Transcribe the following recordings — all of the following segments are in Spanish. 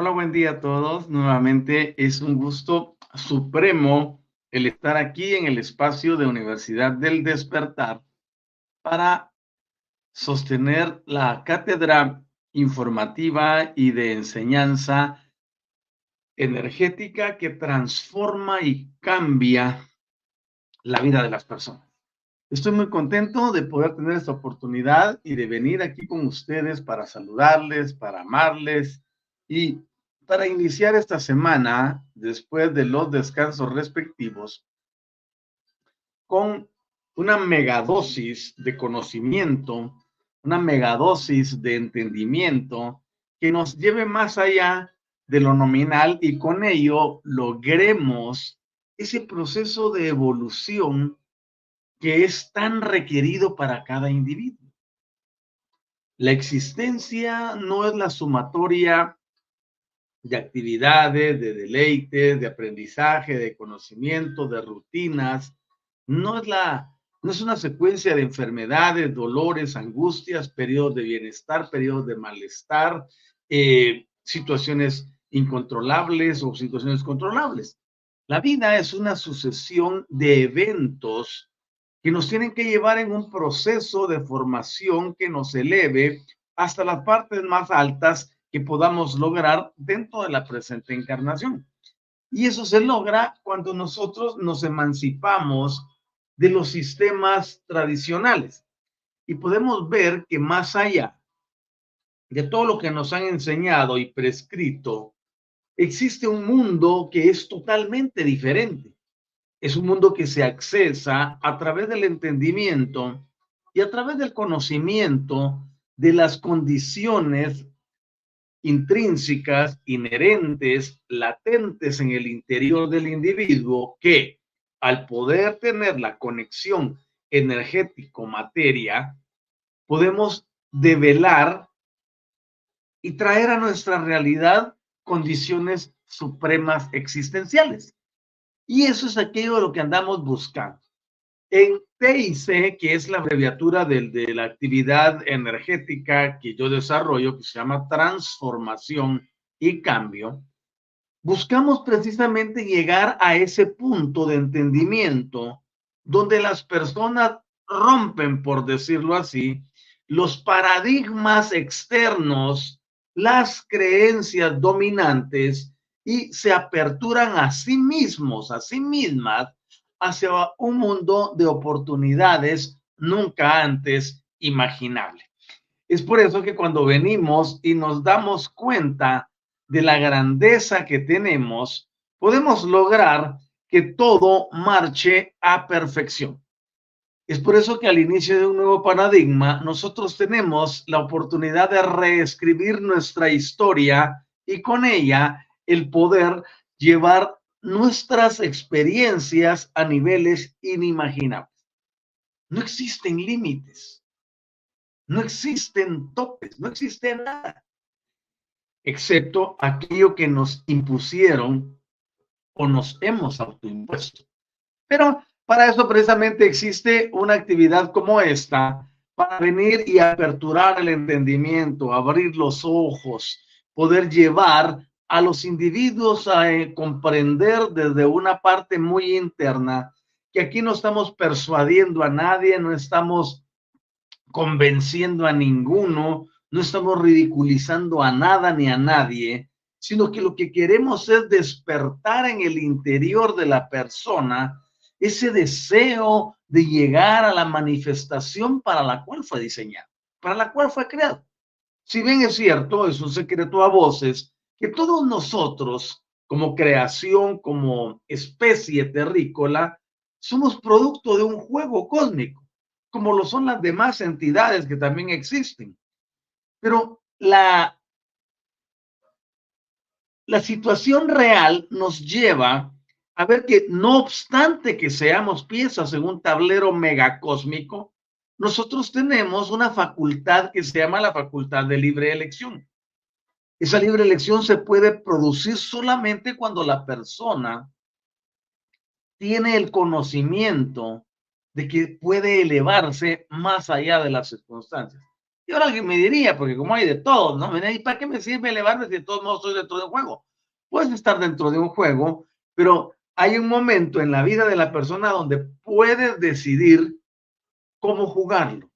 Hola, buen día a todos. Nuevamente es un gusto supremo el estar aquí en el espacio de Universidad del Despertar para sostener la cátedra informativa y de enseñanza energética que transforma y cambia la vida de las personas. Estoy muy contento de poder tener esta oportunidad y de venir aquí con ustedes para saludarles, para amarles y para iniciar esta semana, después de los descansos respectivos, con una megadosis de conocimiento, una megadosis de entendimiento que nos lleve más allá de lo nominal y con ello logremos ese proceso de evolución que es tan requerido para cada individuo. La existencia no es la sumatoria de actividades, de deleites, de aprendizaje, de conocimiento, de rutinas. No es, la, no es una secuencia de enfermedades, dolores, angustias, periodos de bienestar, periodos de malestar, eh, situaciones incontrolables o situaciones controlables. La vida es una sucesión de eventos que nos tienen que llevar en un proceso de formación que nos eleve hasta las partes más altas que podamos lograr dentro de la presente encarnación. Y eso se logra cuando nosotros nos emancipamos de los sistemas tradicionales. Y podemos ver que más allá de todo lo que nos han enseñado y prescrito, existe un mundo que es totalmente diferente. Es un mundo que se accesa a través del entendimiento y a través del conocimiento de las condiciones intrínsecas, inherentes, latentes en el interior del individuo que al poder tener la conexión energético-materia, podemos develar y traer a nuestra realidad condiciones supremas existenciales. Y eso es aquello de lo que andamos buscando. En TIC, que es la abreviatura de, de, la actividad energética que yo desarrollo, que se llama transformación y cambio, buscamos precisamente llegar a ese punto de entendimiento donde las personas rompen, por decirlo así, los paradigmas externos, las creencias dominantes y se aperturan a sí mismos, a sí mismas, hacia un mundo de oportunidades nunca antes imaginable. Es por eso que cuando venimos y nos damos cuenta de la grandeza que tenemos, podemos lograr que todo marche a perfección. Es por eso que al inicio de un nuevo paradigma, nosotros tenemos la oportunidad de reescribir nuestra historia y con ella el poder llevar nuestras experiencias a niveles inimaginables. No existen límites, no existen topes, no existe nada, excepto aquello que nos impusieron o nos hemos autoimpuesto. Pero para eso precisamente existe una actividad como esta, para venir y aperturar el entendimiento, abrir los ojos, poder llevar a los individuos a eh, comprender desde una parte muy interna que aquí no estamos persuadiendo a nadie, no estamos convenciendo a ninguno, no estamos ridiculizando a nada ni a nadie, sino que lo que queremos es despertar en el interior de la persona ese deseo de llegar a la manifestación para la cual fue diseñado, para la cual fue creado. Si bien es cierto, es un secreto a voces, que todos nosotros, como creación, como especie terrícola, somos producto de un juego cósmico, como lo son las demás entidades que también existen. Pero la, la situación real nos lleva a ver que no obstante que seamos piezas en un tablero megacósmico, nosotros tenemos una facultad que se llama la facultad de libre elección. Esa libre elección se puede producir solamente cuando la persona tiene el conocimiento de que puede elevarse más allá de las circunstancias. Y ahora alguien me diría, porque como hay de todo, ¿no? ¿Y para qué me sirve elevarme si de todos modos estoy dentro de un juego? Puedes estar dentro de un juego, pero hay un momento en la vida de la persona donde puedes decidir cómo jugarlo,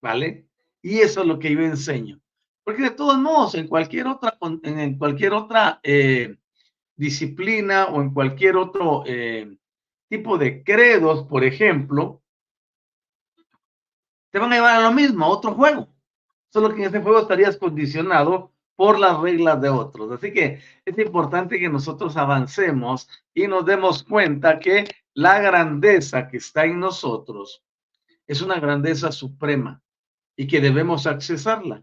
¿vale? Y eso es lo que yo enseño. Porque de todos modos, en cualquier otra, en cualquier otra eh, disciplina o en cualquier otro eh, tipo de credos, por ejemplo, te van a llevar a lo mismo, a otro juego. Solo que en ese juego estarías condicionado por las reglas de otros. Así que es importante que nosotros avancemos y nos demos cuenta que la grandeza que está en nosotros es una grandeza suprema y que debemos accesarla.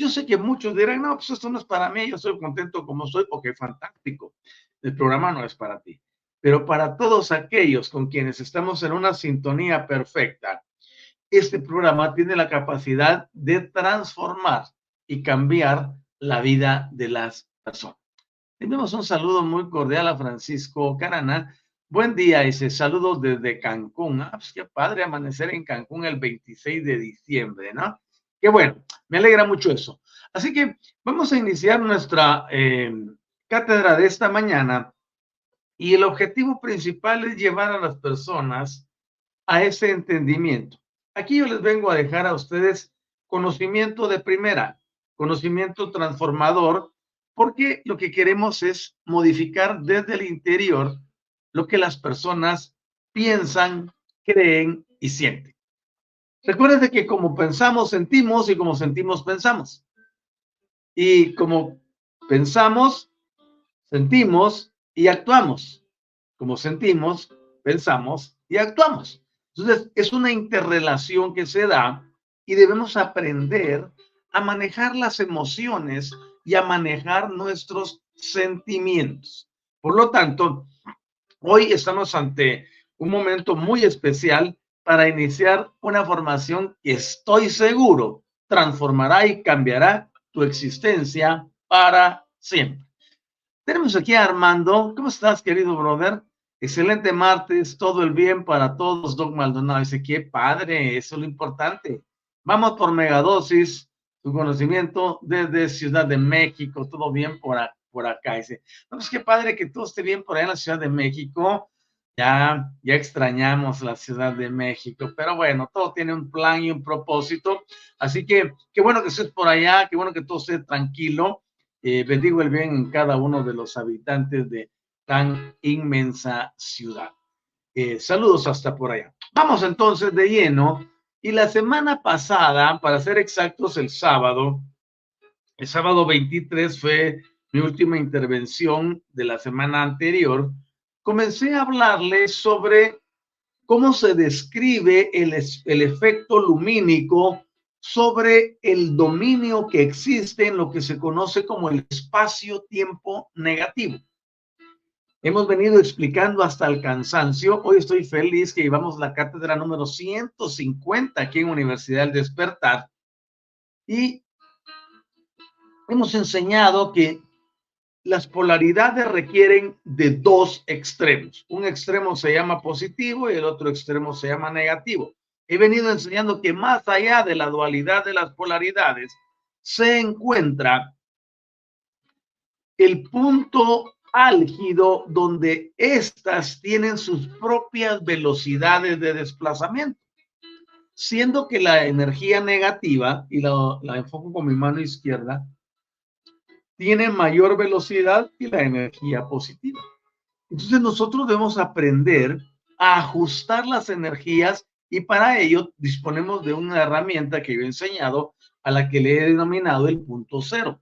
Yo sé que muchos dirán, no, pues esto no es para mí, yo soy contento como soy, porque fantástico. El programa no es para ti. Pero para todos aquellos con quienes estamos en una sintonía perfecta, este programa tiene la capacidad de transformar y cambiar la vida de las personas. Tenemos un saludo muy cordial a Francisco Carana. Buen día, ese saludo desde Cancún. Ah, pues qué padre amanecer en Cancún el 26 de diciembre, ¿no? Qué bueno, me alegra mucho eso. Así que vamos a iniciar nuestra eh, cátedra de esta mañana y el objetivo principal es llevar a las personas a ese entendimiento. Aquí yo les vengo a dejar a ustedes conocimiento de primera, conocimiento transformador, porque lo que queremos es modificar desde el interior lo que las personas piensan, creen y sienten. Recuerden que como pensamos, sentimos y como sentimos, pensamos. Y como pensamos, sentimos y actuamos. Como sentimos, pensamos y actuamos. Entonces, es una interrelación que se da y debemos aprender a manejar las emociones y a manejar nuestros sentimientos. Por lo tanto, hoy estamos ante un momento muy especial para iniciar una formación que estoy seguro transformará y cambiará tu existencia para siempre. Tenemos aquí a Armando. ¿Cómo estás, querido brother? Excelente martes, todo el bien para todos, Doc Maldonado. Dice, qué padre, eso es lo importante. Vamos por megadosis, tu conocimiento desde Ciudad de México, todo bien por, por acá. Dice, no, pues qué padre que todo esté bien por allá en la Ciudad de México. Ya, ya extrañamos la Ciudad de México, pero bueno, todo tiene un plan y un propósito. Así que qué bueno que estés por allá, qué bueno que todo esté tranquilo. Eh, bendigo el bien en cada uno de los habitantes de tan inmensa ciudad. Eh, saludos hasta por allá. Vamos entonces de lleno Y la semana pasada, para ser exactos, el sábado, el sábado 23 fue mi última intervención de la semana anterior, comencé a hablarles sobre cómo se describe el, el efecto lumínico sobre el dominio que existe en lo que se conoce como el espacio-tiempo negativo. Hemos venido explicando hasta el cansancio. Hoy estoy feliz que llevamos la cátedra número 150 aquí en Universidad del Despertar. Y hemos enseñado que las polaridades requieren de dos extremos. Un extremo se llama positivo y el otro extremo se llama negativo. He venido enseñando que más allá de la dualidad de las polaridades se encuentra el punto álgido donde éstas tienen sus propias velocidades de desplazamiento, siendo que la energía negativa, y la, la enfoco con mi mano izquierda, tiene mayor velocidad que la energía positiva. Entonces nosotros debemos aprender a ajustar las energías y para ello disponemos de una herramienta que yo he enseñado a la que le he denominado el punto cero.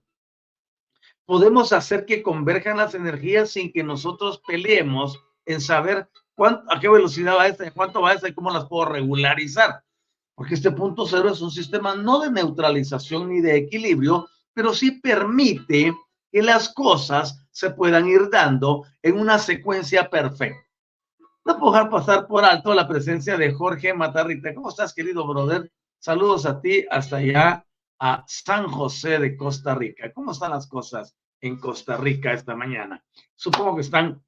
Podemos hacer que converjan las energías sin que nosotros peleemos en saber cuánto, a qué velocidad va esta, cuánto va esta y cómo las puedo regularizar. Porque este punto cero es un sistema no de neutralización ni de equilibrio, pero sí permite que las cosas se puedan ir dando en una secuencia perfecta. No puedo dejar pasar por alto la presencia de Jorge Matarrita. ¿Cómo estás, querido brother? Saludos a ti hasta allá a San José de Costa Rica. ¿Cómo están las cosas en Costa Rica esta mañana? Supongo que están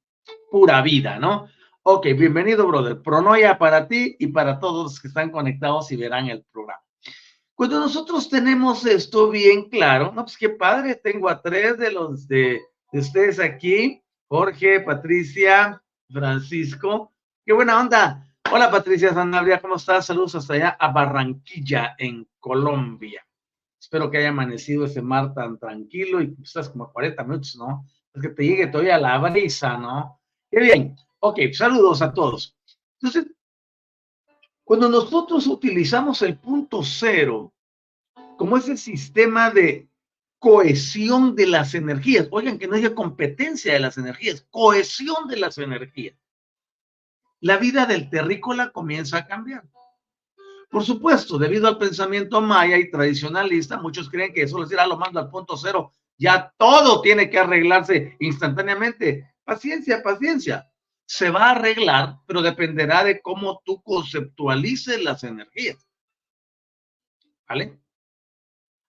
pura vida, ¿no? Ok, bienvenido, brother. Pronoya para ti y para todos los que están conectados y verán el programa. Cuando nosotros tenemos esto bien claro, no, pues qué padre, tengo a tres de los de, ustedes aquí, Jorge, Patricia, Francisco, qué buena onda. Hola Patricia Sanabria, ¿cómo estás? Saludos hasta allá a Barranquilla, en Colombia. Espero que haya amanecido ese mar tan tranquilo y estás como a 40 minutos, ¿no? Es que te llegue todavía la brisa, ¿no? Qué bien. Ok, saludos a todos. Entonces, cuando nosotros utilizamos el punto cero como ese sistema de cohesión de las energías, oigan que no haya competencia de las energías, cohesión de las energías, la vida del terrícola comienza a cambiar. Por supuesto, debido al pensamiento maya y tradicionalista, muchos creen que eso les dirá lo mando al punto cero, ya todo tiene que arreglarse instantáneamente. Paciencia, paciencia se va a arreglar, pero dependerá de cómo tú conceptualices las energías. ¿Vale?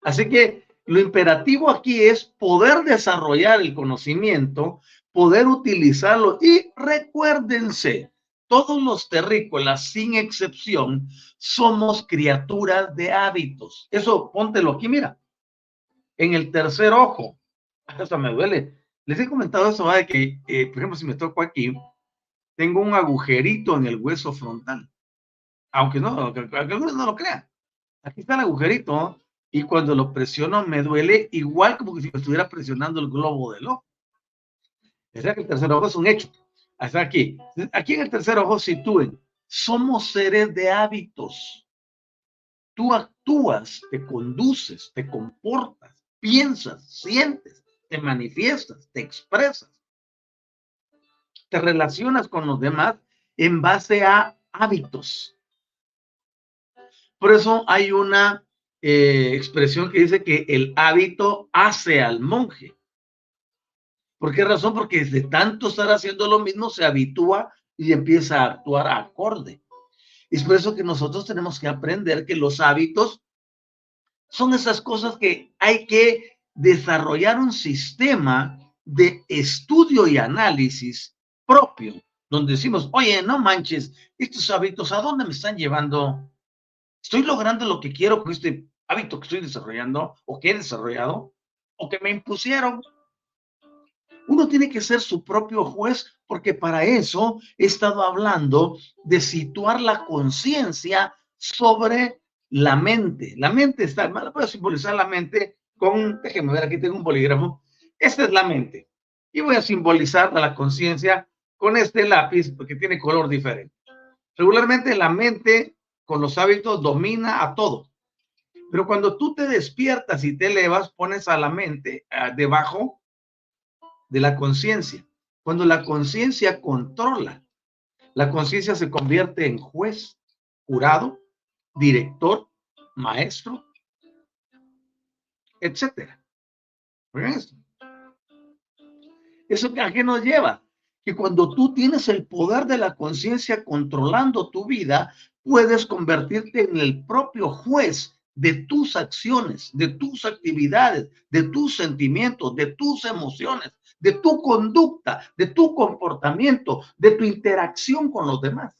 Así que lo imperativo aquí es poder desarrollar el conocimiento, poder utilizarlo y recuérdense, todos los terrícolas, sin excepción, somos criaturas de hábitos. Eso, póntelo aquí, mira, en el tercer ojo. Eso me duele. Les he comentado eso, que, eh, por ejemplo, si me toco aquí, tengo un agujerito en el hueso frontal. Aunque no, algunos no lo crean. Aquí está el agujerito y cuando lo presiono me duele igual como si estuviera presionando el globo del ojo. Sea que el tercer ojo es un hecho. Hasta aquí. Aquí en el tercer ojo sitúen. Somos seres de hábitos. Tú actúas, te conduces, te comportas, piensas, sientes, te manifiestas, te expresas te relacionas con los demás en base a hábitos. Por eso hay una eh, expresión que dice que el hábito hace al monje. ¿Por qué razón? Porque desde tanto estar haciendo lo mismo se habitúa y empieza a actuar acorde. Es por eso que nosotros tenemos que aprender que los hábitos son esas cosas que hay que desarrollar un sistema de estudio y análisis propio, donde decimos, oye, no manches, estos hábitos, ¿a dónde me están llevando? ¿Estoy logrando lo que quiero con este hábito que estoy desarrollando o que he desarrollado o que me impusieron? Uno tiene que ser su propio juez porque para eso he estado hablando de situar la conciencia sobre la mente. La mente está, voy a simbolizar la mente con, déjenme ver, aquí tengo un bolígrafo. Esta es la mente. Y voy a simbolizar a la conciencia con este lápiz porque tiene color diferente. Regularmente la mente con los hábitos domina a todo. Pero cuando tú te despiertas y te elevas, pones a la mente debajo de la conciencia. Cuando la conciencia controla, la conciencia se convierte en juez, jurado, director, maestro, etcétera. ¿Eso a qué nos lleva? Que cuando tú tienes el poder de la conciencia controlando tu vida, puedes convertirte en el propio juez de tus acciones, de tus actividades, de tus sentimientos, de tus emociones, de tu conducta, de tu comportamiento, de tu interacción con los demás.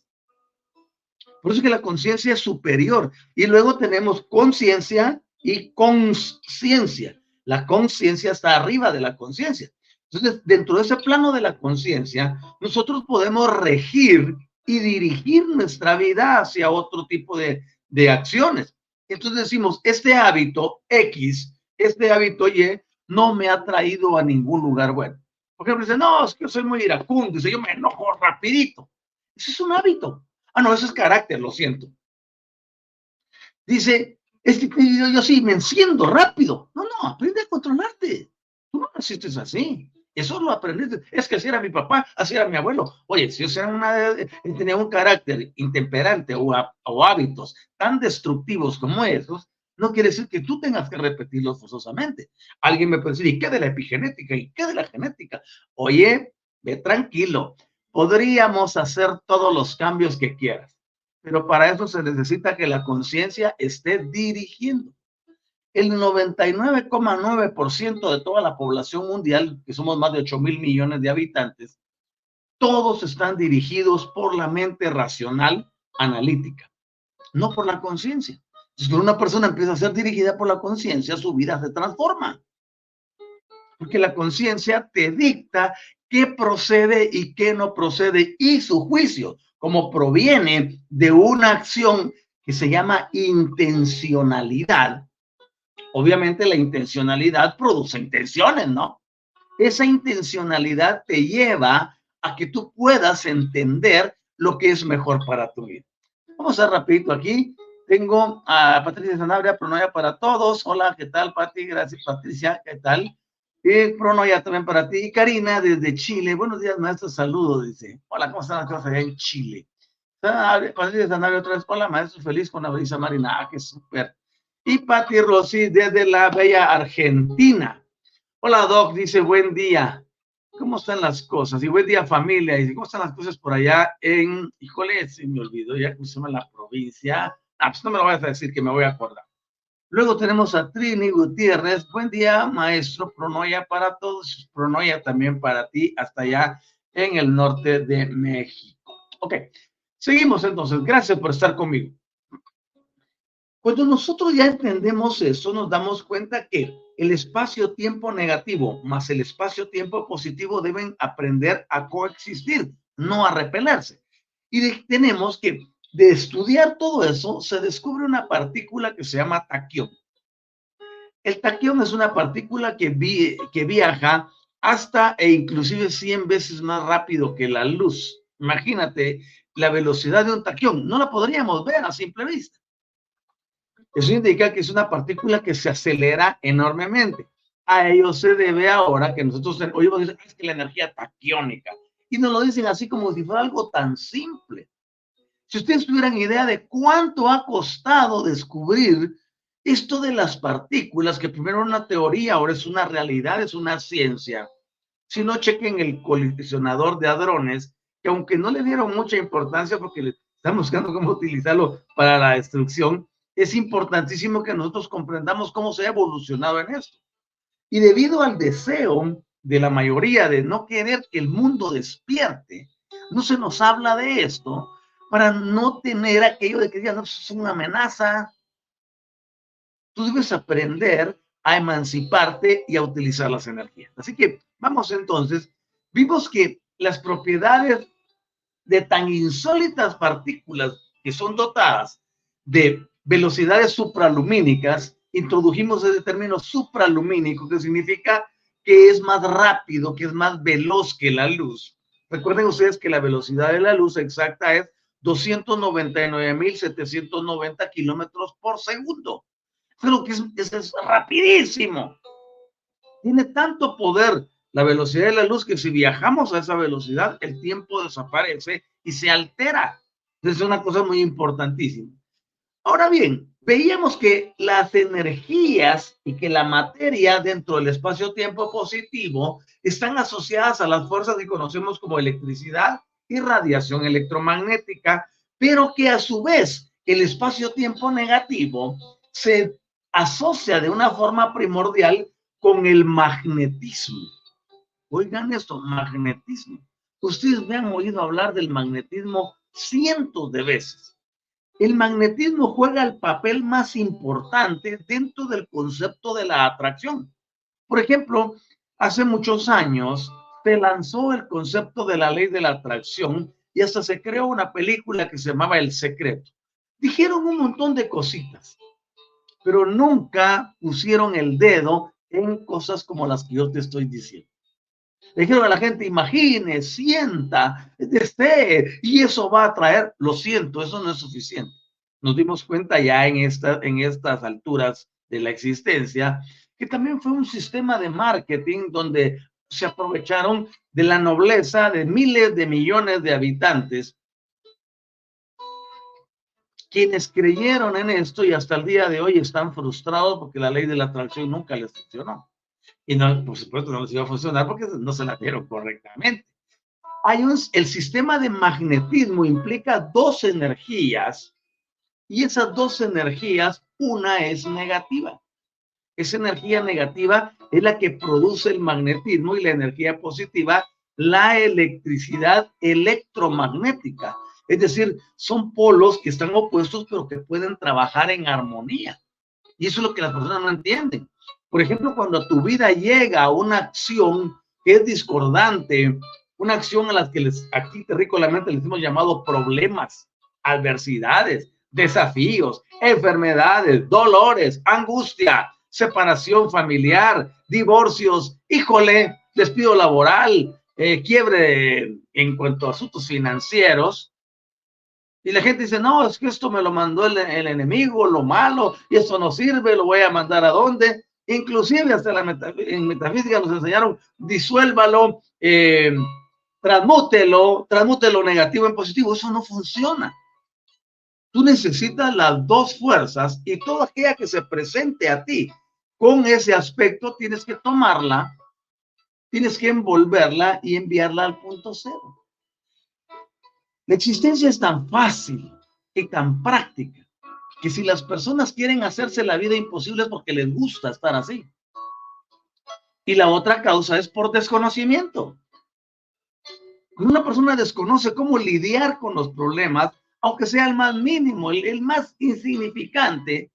Por eso es que la conciencia es superior. Y luego tenemos conciencia y conciencia. La conciencia está arriba de la conciencia. Entonces, dentro de ese plano de la conciencia, nosotros podemos regir y dirigir nuestra vida hacia otro tipo de, de acciones. Entonces decimos, este hábito X, este hábito Y, no me ha traído a ningún lugar bueno. Por ejemplo, dice, no, es que yo soy muy iracundo, dice, yo me enojo rapidito. Ese es un hábito. Ah, no, eso es carácter, lo siento. Dice, este, yo, yo sí me enciendo rápido. No, no, aprende a controlarte. Tú no naciste así. Eso lo aprendiste. Es que así era mi papá, así era mi abuelo. Oye, si yo una, tenía un carácter intemperante o, o hábitos tan destructivos como esos, no quiere decir que tú tengas que repetirlos forzosamente. Alguien me puede decir, ¿y qué de la epigenética? ¿Y qué de la genética? Oye, ve tranquilo. Podríamos hacer todos los cambios que quieras, pero para eso se necesita que la conciencia esté dirigiendo el 99,9% de toda la población mundial, que somos más de 8 mil millones de habitantes, todos están dirigidos por la mente racional analítica, no por la conciencia. Si una persona empieza a ser dirigida por la conciencia, su vida se transforma. Porque la conciencia te dicta qué procede y qué no procede y su juicio, como proviene de una acción que se llama intencionalidad, obviamente la intencionalidad produce intenciones, ¿no? Esa intencionalidad te lleva a que tú puedas entender lo que es mejor para tu vida. Vamos a rapidito aquí. Tengo a Patricia Sanabria, Pronoya para todos. Hola, ¿qué tal, Pati? Gracias, Patricia, ¿qué tal? Y Pronoya también para ti. Y Karina desde Chile. Buenos días, maestro. Saludos, dice. Hola, ¿cómo están las cosas allá en Chile? Patricia Sanabria otra vez. Hola, maestro. Feliz con la brisa marina. Ah, qué súper. Y Patti Rossi desde la bella Argentina. Hola Doc, dice buen día. ¿Cómo están las cosas? Y buen día familia. Y cómo están las cosas por allá en, híjole, se me olvidó ya que se llama la provincia. Ah, pues no me lo voy a decir que me voy a acordar. Luego tenemos a Trini Gutiérrez. Buen día, maestro. Pronoya para todos. Pronoya también para ti, hasta allá en el norte de México. Ok, seguimos entonces. Gracias por estar conmigo. Cuando nosotros ya entendemos eso, nos damos cuenta que el espacio-tiempo negativo más el espacio-tiempo positivo deben aprender a coexistir, no a repelerse. Y tenemos que, de estudiar todo eso, se descubre una partícula que se llama taquión. El taquión es una partícula que, que viaja hasta e inclusive 100 veces más rápido que la luz. Imagínate la velocidad de un taquión. No la podríamos ver a simple vista. Eso indica que es una partícula que se acelera enormemente. A ello se debe ahora que nosotros oímos decir, es que la energía taquiónica. Y nos lo dicen así como si fuera algo tan simple. Si ustedes tuvieran idea de cuánto ha costado descubrir esto de las partículas, que primero era una teoría, ahora es una realidad, es una ciencia. Si no chequen el colisionador de hadrones, que aunque no le dieron mucha importancia porque le están buscando cómo utilizarlo para la destrucción, es importantísimo que nosotros comprendamos cómo se ha evolucionado en esto. Y debido al deseo de la mayoría de no querer que el mundo despierte, no se nos habla de esto para no tener aquello de que ya no es una amenaza. Tú debes aprender a emanciparte y a utilizar las energías. Así que vamos entonces, vimos que las propiedades de tan insólitas partículas que son dotadas de velocidades supralumínicas, introdujimos ese término supralumínico, que significa que es más rápido, que es más veloz que la luz. Recuerden ustedes que la velocidad de la luz exacta es 299.790 kilómetros por segundo. Pero que es, es rapidísimo. Tiene tanto poder la velocidad de la luz que si viajamos a esa velocidad, el tiempo desaparece y se altera. Es una cosa muy importantísima. Ahora bien, veíamos que las energías y que la materia dentro del espacio-tiempo positivo están asociadas a las fuerzas que conocemos como electricidad y radiación electromagnética, pero que a su vez el espacio-tiempo negativo se asocia de una forma primordial con el magnetismo. Oigan esto, magnetismo. Ustedes me han oído hablar del magnetismo cientos de veces. El magnetismo juega el papel más importante dentro del concepto de la atracción. Por ejemplo, hace muchos años se lanzó el concepto de la ley de la atracción y hasta se creó una película que se llamaba El Secreto. Dijeron un montón de cositas, pero nunca pusieron el dedo en cosas como las que yo te estoy diciendo. Le dijeron a la gente, imagine, sienta, desee, y eso va a traer, lo siento, eso no es suficiente. Nos dimos cuenta ya en, esta, en estas alturas de la existencia que también fue un sistema de marketing donde se aprovecharon de la nobleza de miles de millones de habitantes quienes creyeron en esto y hasta el día de hoy están frustrados porque la ley de la atracción nunca les funcionó. Y no, por supuesto no les iba a funcionar porque no se la dieron correctamente. Hay un, el sistema de magnetismo implica dos energías y esas dos energías, una es negativa. Esa energía negativa es la que produce el magnetismo y la energía positiva, la electricidad electromagnética. Es decir, son polos que están opuestos, pero que pueden trabajar en armonía. Y eso es lo que las personas no entienden. Por ejemplo, cuando tu vida llega a una acción que es discordante, una acción a la que les, aquí terrícolamente les hemos llamado problemas, adversidades, desafíos, enfermedades, dolores, angustia, separación familiar, divorcios, híjole, despido laboral, eh, quiebre en cuanto a asuntos financieros. Y la gente dice, no, es que esto me lo mandó el, el enemigo, lo malo, y eso no sirve, lo voy a mandar a dónde. Inclusive hasta la en metafísica nos enseñaron, disuélvalo, eh, transmútelo, transmute lo negativo en positivo. Eso no funciona. Tú necesitas las dos fuerzas y toda aquella que se presente a ti con ese aspecto, tienes que tomarla, tienes que envolverla y enviarla al punto cero. La existencia es tan fácil y tan práctica que si las personas quieren hacerse la vida imposible es porque les gusta estar así. Y la otra causa es por desconocimiento. Cuando una persona desconoce cómo lidiar con los problemas, aunque sea el más mínimo, el, el más insignificante,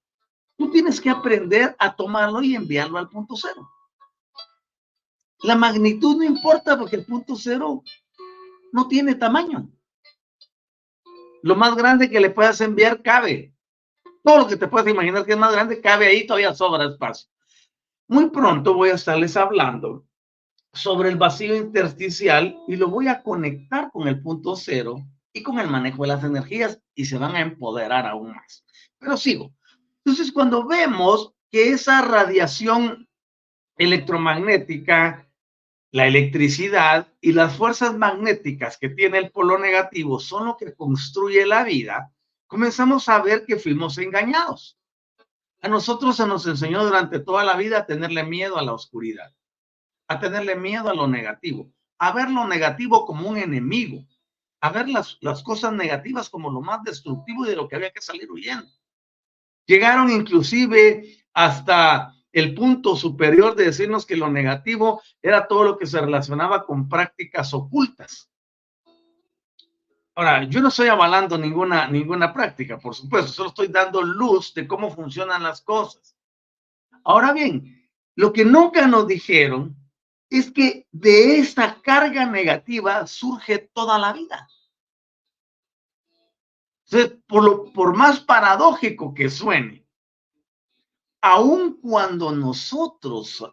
tú tienes que aprender a tomarlo y enviarlo al punto cero. La magnitud no importa porque el punto cero no tiene tamaño. Lo más grande que le puedas enviar cabe. Todo lo que te puedas imaginar que es más grande cabe ahí, todavía sobra espacio. Muy pronto voy a estarles hablando sobre el vacío intersticial y lo voy a conectar con el punto cero y con el manejo de las energías y se van a empoderar aún más. Pero sigo. Entonces, cuando vemos que esa radiación electromagnética, la electricidad y las fuerzas magnéticas que tiene el polo negativo son lo que construye la vida, comenzamos a ver que fuimos engañados. A nosotros se nos enseñó durante toda la vida a tenerle miedo a la oscuridad, a tenerle miedo a lo negativo, a ver lo negativo como un enemigo, a ver las, cosas negativas como lo más destructivo y de lo que había que salir huyendo. Llegaron inclusive hasta el punto superior de decirnos que lo negativo era todo lo que se relacionaba con prácticas ocultas. Ahora, yo no estoy avalando ninguna, ninguna práctica, por supuesto, solo estoy dando luz de cómo funcionan las cosas. Ahora bien, lo que nunca nos dijeron es que de esta carga negativa surge toda la vida. por, lo, por más paradójico que suene, aun cuando nosotros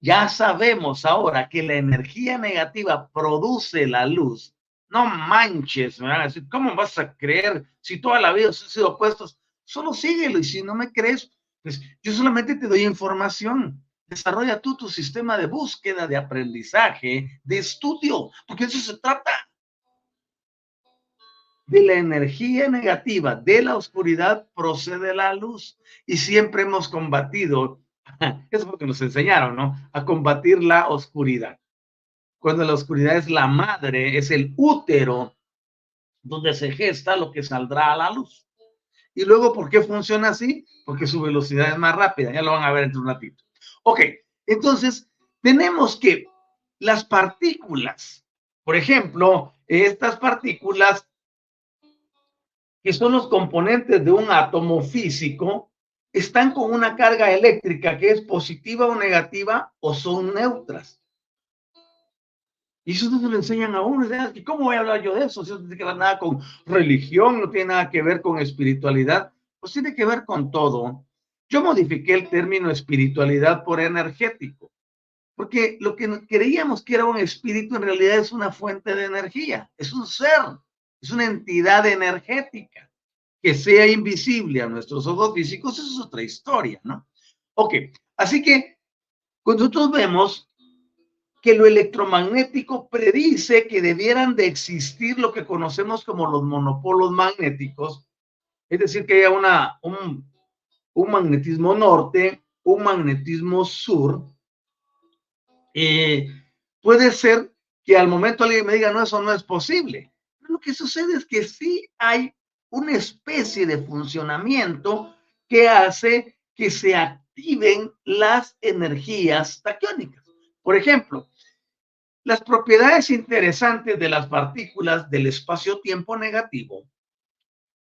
ya sabemos ahora que la energía negativa produce la luz, no manches, me van a decir, ¿cómo vas a creer si toda la vida has sido opuestos? Solo síguelo y si no me crees, pues yo solamente te doy información. Desarrolla tú tu sistema de búsqueda, de aprendizaje, de estudio, porque eso se trata. De la energía negativa, de la oscuridad, procede la luz. Y siempre hemos combatido, eso es lo que nos enseñaron, ¿no? A combatir la oscuridad. Cuando la oscuridad es la madre, es el útero donde se gesta lo que saldrá a la luz. Y luego, ¿por qué funciona así? Porque su velocidad es más rápida. Ya lo van a ver entre un ratito. Ok, entonces tenemos que las partículas, por ejemplo, estas partículas que son los componentes de un átomo físico, están con una carga eléctrica que es positiva o negativa o son neutras. Y eso no se lo enseñan a uno. ¿Y cómo voy a hablar yo de eso? Eso no tiene que ver nada con religión, no tiene nada que ver con espiritualidad. Pues tiene que ver con todo. Yo modifiqué el término espiritualidad por energético, porque lo que creíamos que era un espíritu en realidad es una fuente de energía, es un ser, es una entidad energética. Que sea invisible a nuestros ojos físicos, eso es otra historia, ¿no? Ok, así que cuando nosotros vemos que lo electromagnético predice que debieran de existir lo que conocemos como los monopolos magnéticos, es decir, que haya una, un, magnetismo norte, un magnetismo sur. Eh, puede ser que al momento alguien me diga, no, eso no es posible. lo que sucede es que sí hay una especie de funcionamiento que hace que se activen las energías taquiónicas. Por ejemplo, las propiedades interesantes de las partículas del espacio-tiempo negativo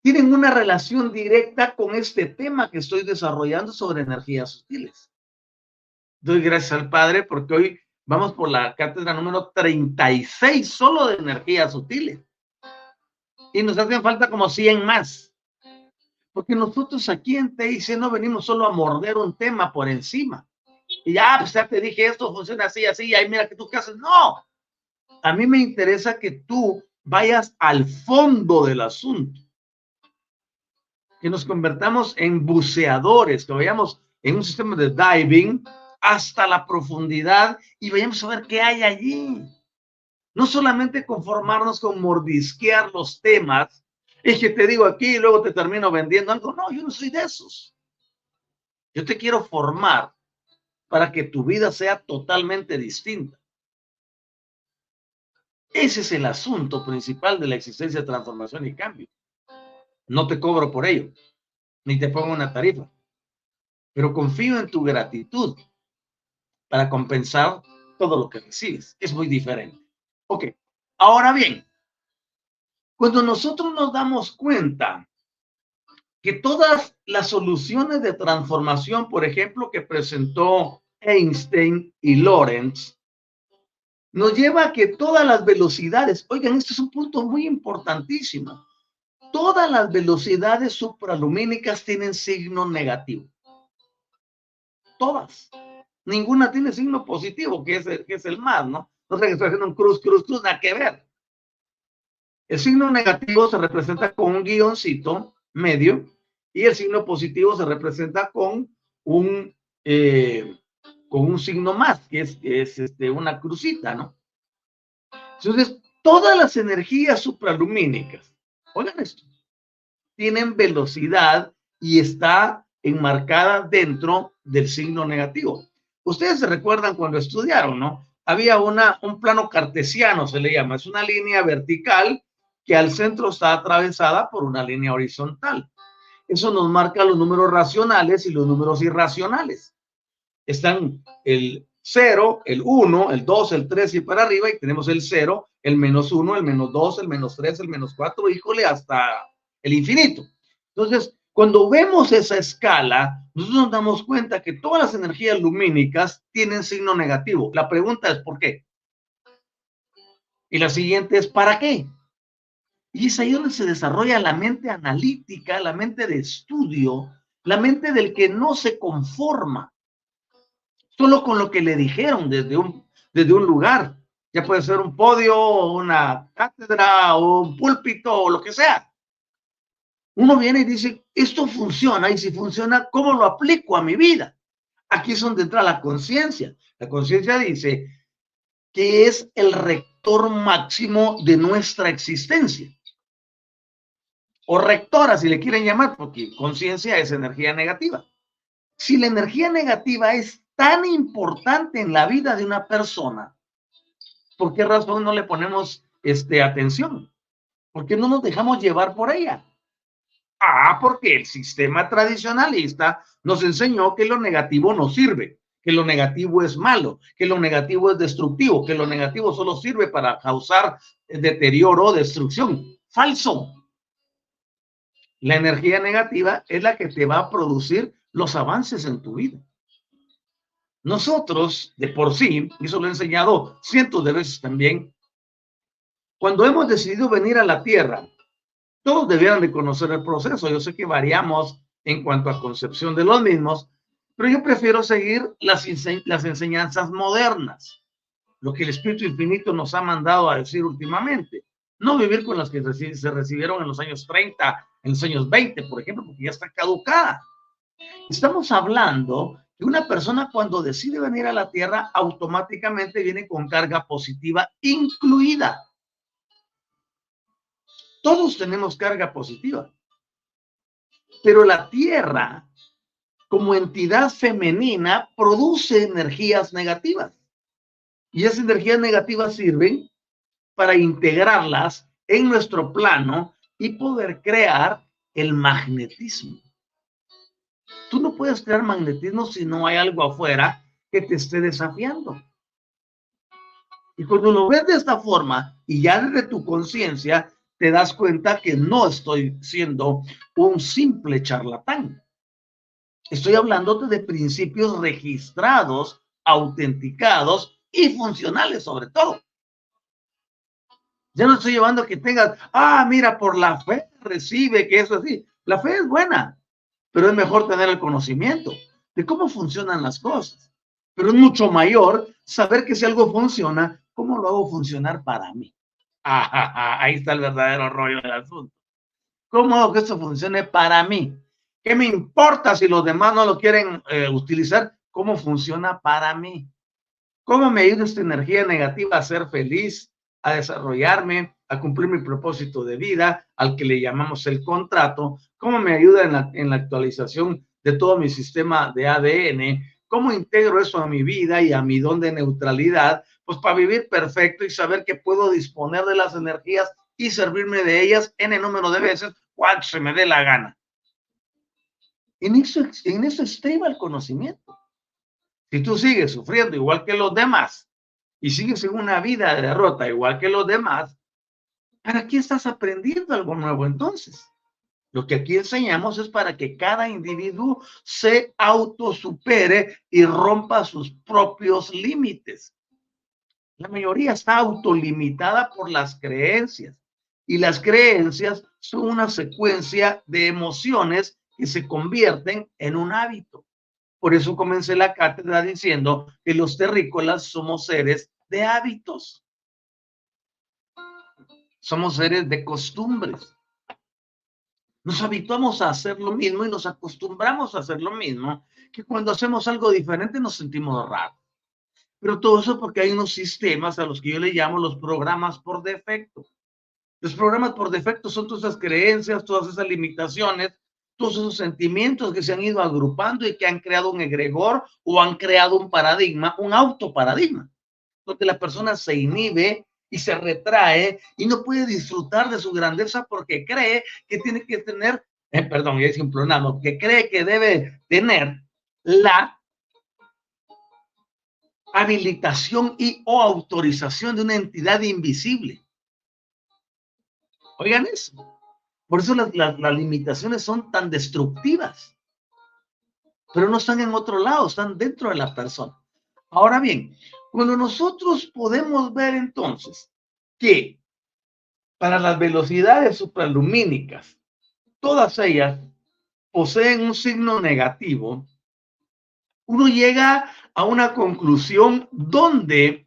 tienen una relación directa con este tema que estoy desarrollando sobre energías sutiles. Doy gracias al Padre porque hoy vamos por la cátedra número 36 solo de energías sutiles. Y nos hacen falta como 100 más. Porque nosotros aquí en TIC no venimos solo a morder un tema por encima. Y ya, pues ya te dije, esto funciona así, así, y ahí mira que tú qué haces. No, a mí me interesa que tú vayas al fondo del asunto. Que nos convertamos en buceadores, que vayamos en un sistema de diving hasta la profundidad y vayamos a ver qué hay allí. No solamente conformarnos con mordisquear los temas, es que te digo aquí y luego te termino vendiendo algo. No, yo no soy de esos. Yo te quiero formar para que tu vida sea totalmente distinta. Ese es el asunto principal de la existencia de transformación y cambio. No te cobro por ello, ni te pongo una tarifa, pero confío en tu gratitud para compensar todo lo que recibes. Es muy diferente. Ok, ahora bien, cuando nosotros nos damos cuenta que todas las soluciones de transformación, por ejemplo, que presentó Einstein y Lorentz, nos lleva a que todas las velocidades, oigan, este es un punto muy importantísimo, todas las velocidades supralumínicas tienen signo negativo. Todas. Ninguna tiene signo positivo, que es el, que es el más, ¿no? No sé que estoy haciendo un cruz, cruz, cruz, nada que ver. El signo negativo se representa con un guioncito medio y el signo positivo se representa con un, eh, con un signo más, que es, es este, una crucita, ¿no? Entonces, todas las energías supralumínicas, oigan esto, tienen velocidad y está enmarcada dentro del signo negativo. Ustedes se recuerdan cuando estudiaron, ¿no? Había una, un plano cartesiano, se le llama, es una línea vertical que al centro está atravesada por una línea horizontal. Eso nos marca los números racionales y los números irracionales están el 0, el 1, el 2, el 3 y para arriba, y tenemos el 0, el menos 1, el menos 2, el menos 3, el menos 4, híjole, hasta el infinito. Entonces, cuando vemos esa escala, nosotros nos damos cuenta que todas las energías lumínicas tienen signo negativo. La pregunta es ¿por qué? Y la siguiente es ¿para qué? Y es ahí donde se desarrolla la mente analítica, la mente de estudio, la mente del que no se conforma solo con lo que le dijeron desde un, desde un lugar. Ya puede ser un podio, una cátedra, un púlpito, o lo que sea. Uno viene y dice, esto funciona, y si funciona, ¿cómo lo aplico a mi vida? Aquí es donde entra la conciencia. La conciencia dice que es el rector máximo de nuestra existencia. O rectora, si le quieren llamar, porque conciencia es energía negativa. Si la energía negativa es tan importante en la vida de una persona, ¿por qué razón no le ponemos este, atención? ¿Por qué no nos dejamos llevar por ella? Ah, porque el sistema tradicionalista nos enseñó que lo negativo no sirve, que lo negativo es malo, que lo negativo es destructivo, que lo negativo solo sirve para causar deterioro o destrucción. Falso. La energía negativa es la que te va a producir los avances en tu vida. Nosotros, de por sí, y eso lo he enseñado cientos de veces también, cuando hemos decidido venir a la Tierra, todos debieran de conocer el proceso. Yo sé que variamos en cuanto a concepción de los mismos, pero yo prefiero seguir las, las enseñanzas modernas, lo que el Espíritu Infinito nos ha mandado a decir últimamente. No vivir con las que se recibieron en los años 30, en los años 20, por ejemplo, porque ya está caducada. Estamos hablando que una persona cuando decide venir a la Tierra automáticamente viene con carga positiva incluida. Todos tenemos carga positiva. Pero la Tierra, como entidad femenina, produce energías negativas. Y esas energías negativas sirven para integrarlas en nuestro plano y poder crear el magnetismo. Tú no puedes crear magnetismo si no hay algo afuera que te esté desafiando. Y cuando lo ves de esta forma y ya desde tu conciencia te das cuenta que no estoy siendo un simple charlatán. Estoy hablándote de principios registrados, autenticados y funcionales sobre todo. Ya no estoy llevando que tengas, ah, mira, por la fe recibe que eso así. La fe es buena, pero es mejor tener el conocimiento de cómo funcionan las cosas. Pero es mucho mayor saber que si algo funciona, ¿cómo lo hago funcionar para mí? ahí está el verdadero rollo del asunto. ¿Cómo hago que esto funcione para mí? ¿Qué me importa si los demás no lo quieren eh, utilizar? ¿Cómo funciona para mí? ¿Cómo me ayuda esta energía negativa a ser feliz, a desarrollarme, a cumplir mi propósito de vida, al que le llamamos el contrato? ¿Cómo me ayuda en la, actualización de todo mi sistema de ADN? ¿Cómo integro eso a mi vida y a mi don de neutralidad pues para vivir perfecto y saber que puedo disponer de las energías y servirme de ellas en el número de veces cuando se me dé la gana. En eso, en eso estriba el conocimiento. Si tú sigues sufriendo igual que los demás y sigues en una vida de derrota igual que los demás, ¿para qué estás aprendiendo algo nuevo entonces? Lo que aquí enseñamos es para que cada individuo se autosupere y rompa sus propios límites. La mayoría está autolimitada por las creencias y las creencias son una secuencia de emociones que se convierten en un hábito. Por eso comencé la cátedra diciendo que los terrícolas somos seres de hábitos. Somos seres de costumbres. Nos habituamos a hacer lo mismo y nos acostumbramos a hacer lo mismo, que cuando hacemos algo diferente nos sentimos raros. Pero todo eso porque hay unos sistemas a los que yo le llamo los programas por defecto. Los programas por defecto son todas esas creencias, todas esas limitaciones, todos esos sentimientos que se han ido agrupando y que han creado un egregor o han creado un paradigma, un autoparadigma, donde la persona se inhibe y se retrae y no puede disfrutar de su grandeza porque cree que tiene que tener, eh, perdón, es un que cree que debe tener la habilitación y o autorización de una entidad invisible. Oigan eso. Por eso las, limitaciones son tan destructivas. Pero no están en otro lado, están dentro de la persona. Ahora bien, cuando nosotros podemos ver entonces que para las velocidades supralumínicas, todas ellas poseen un signo negativo, uno llega a una conclusión donde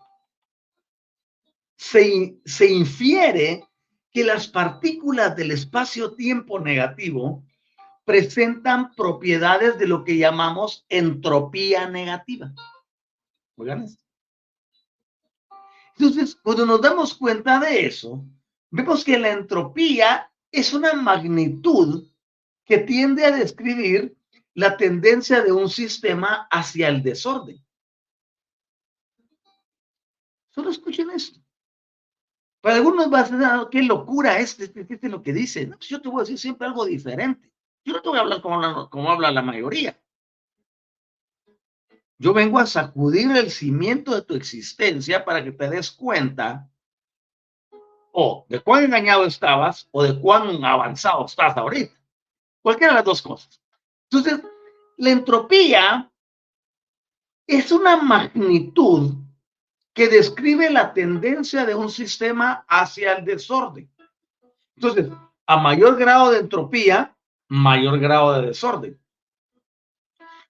se, se infiere que las partículas del espacio-tiempo negativo presentan propiedades de lo que llamamos entropía negativa. Oigan Entonces, cuando nos damos cuenta de eso, vemos que la entropía es una magnitud que tiende a describir la tendencia de un sistema hacia el desorden. Solo escuchen esto. Para algunos va a ser, ah, qué locura este, este, este, es lo que dice. Pues yo te voy a decir siempre algo diferente. Yo no te voy a hablar como, como habla la mayoría. Yo vengo a sacudir el cimiento de tu existencia para que te des cuenta o de cuán engañado estabas o de cuán avanzado estás ahorita. Cualquiera de las dos cosas. Entonces, la entropía es una magnitud que describe la tendencia de un sistema hacia el desorden. Entonces, a mayor grado de entropía, mayor grado de desorden.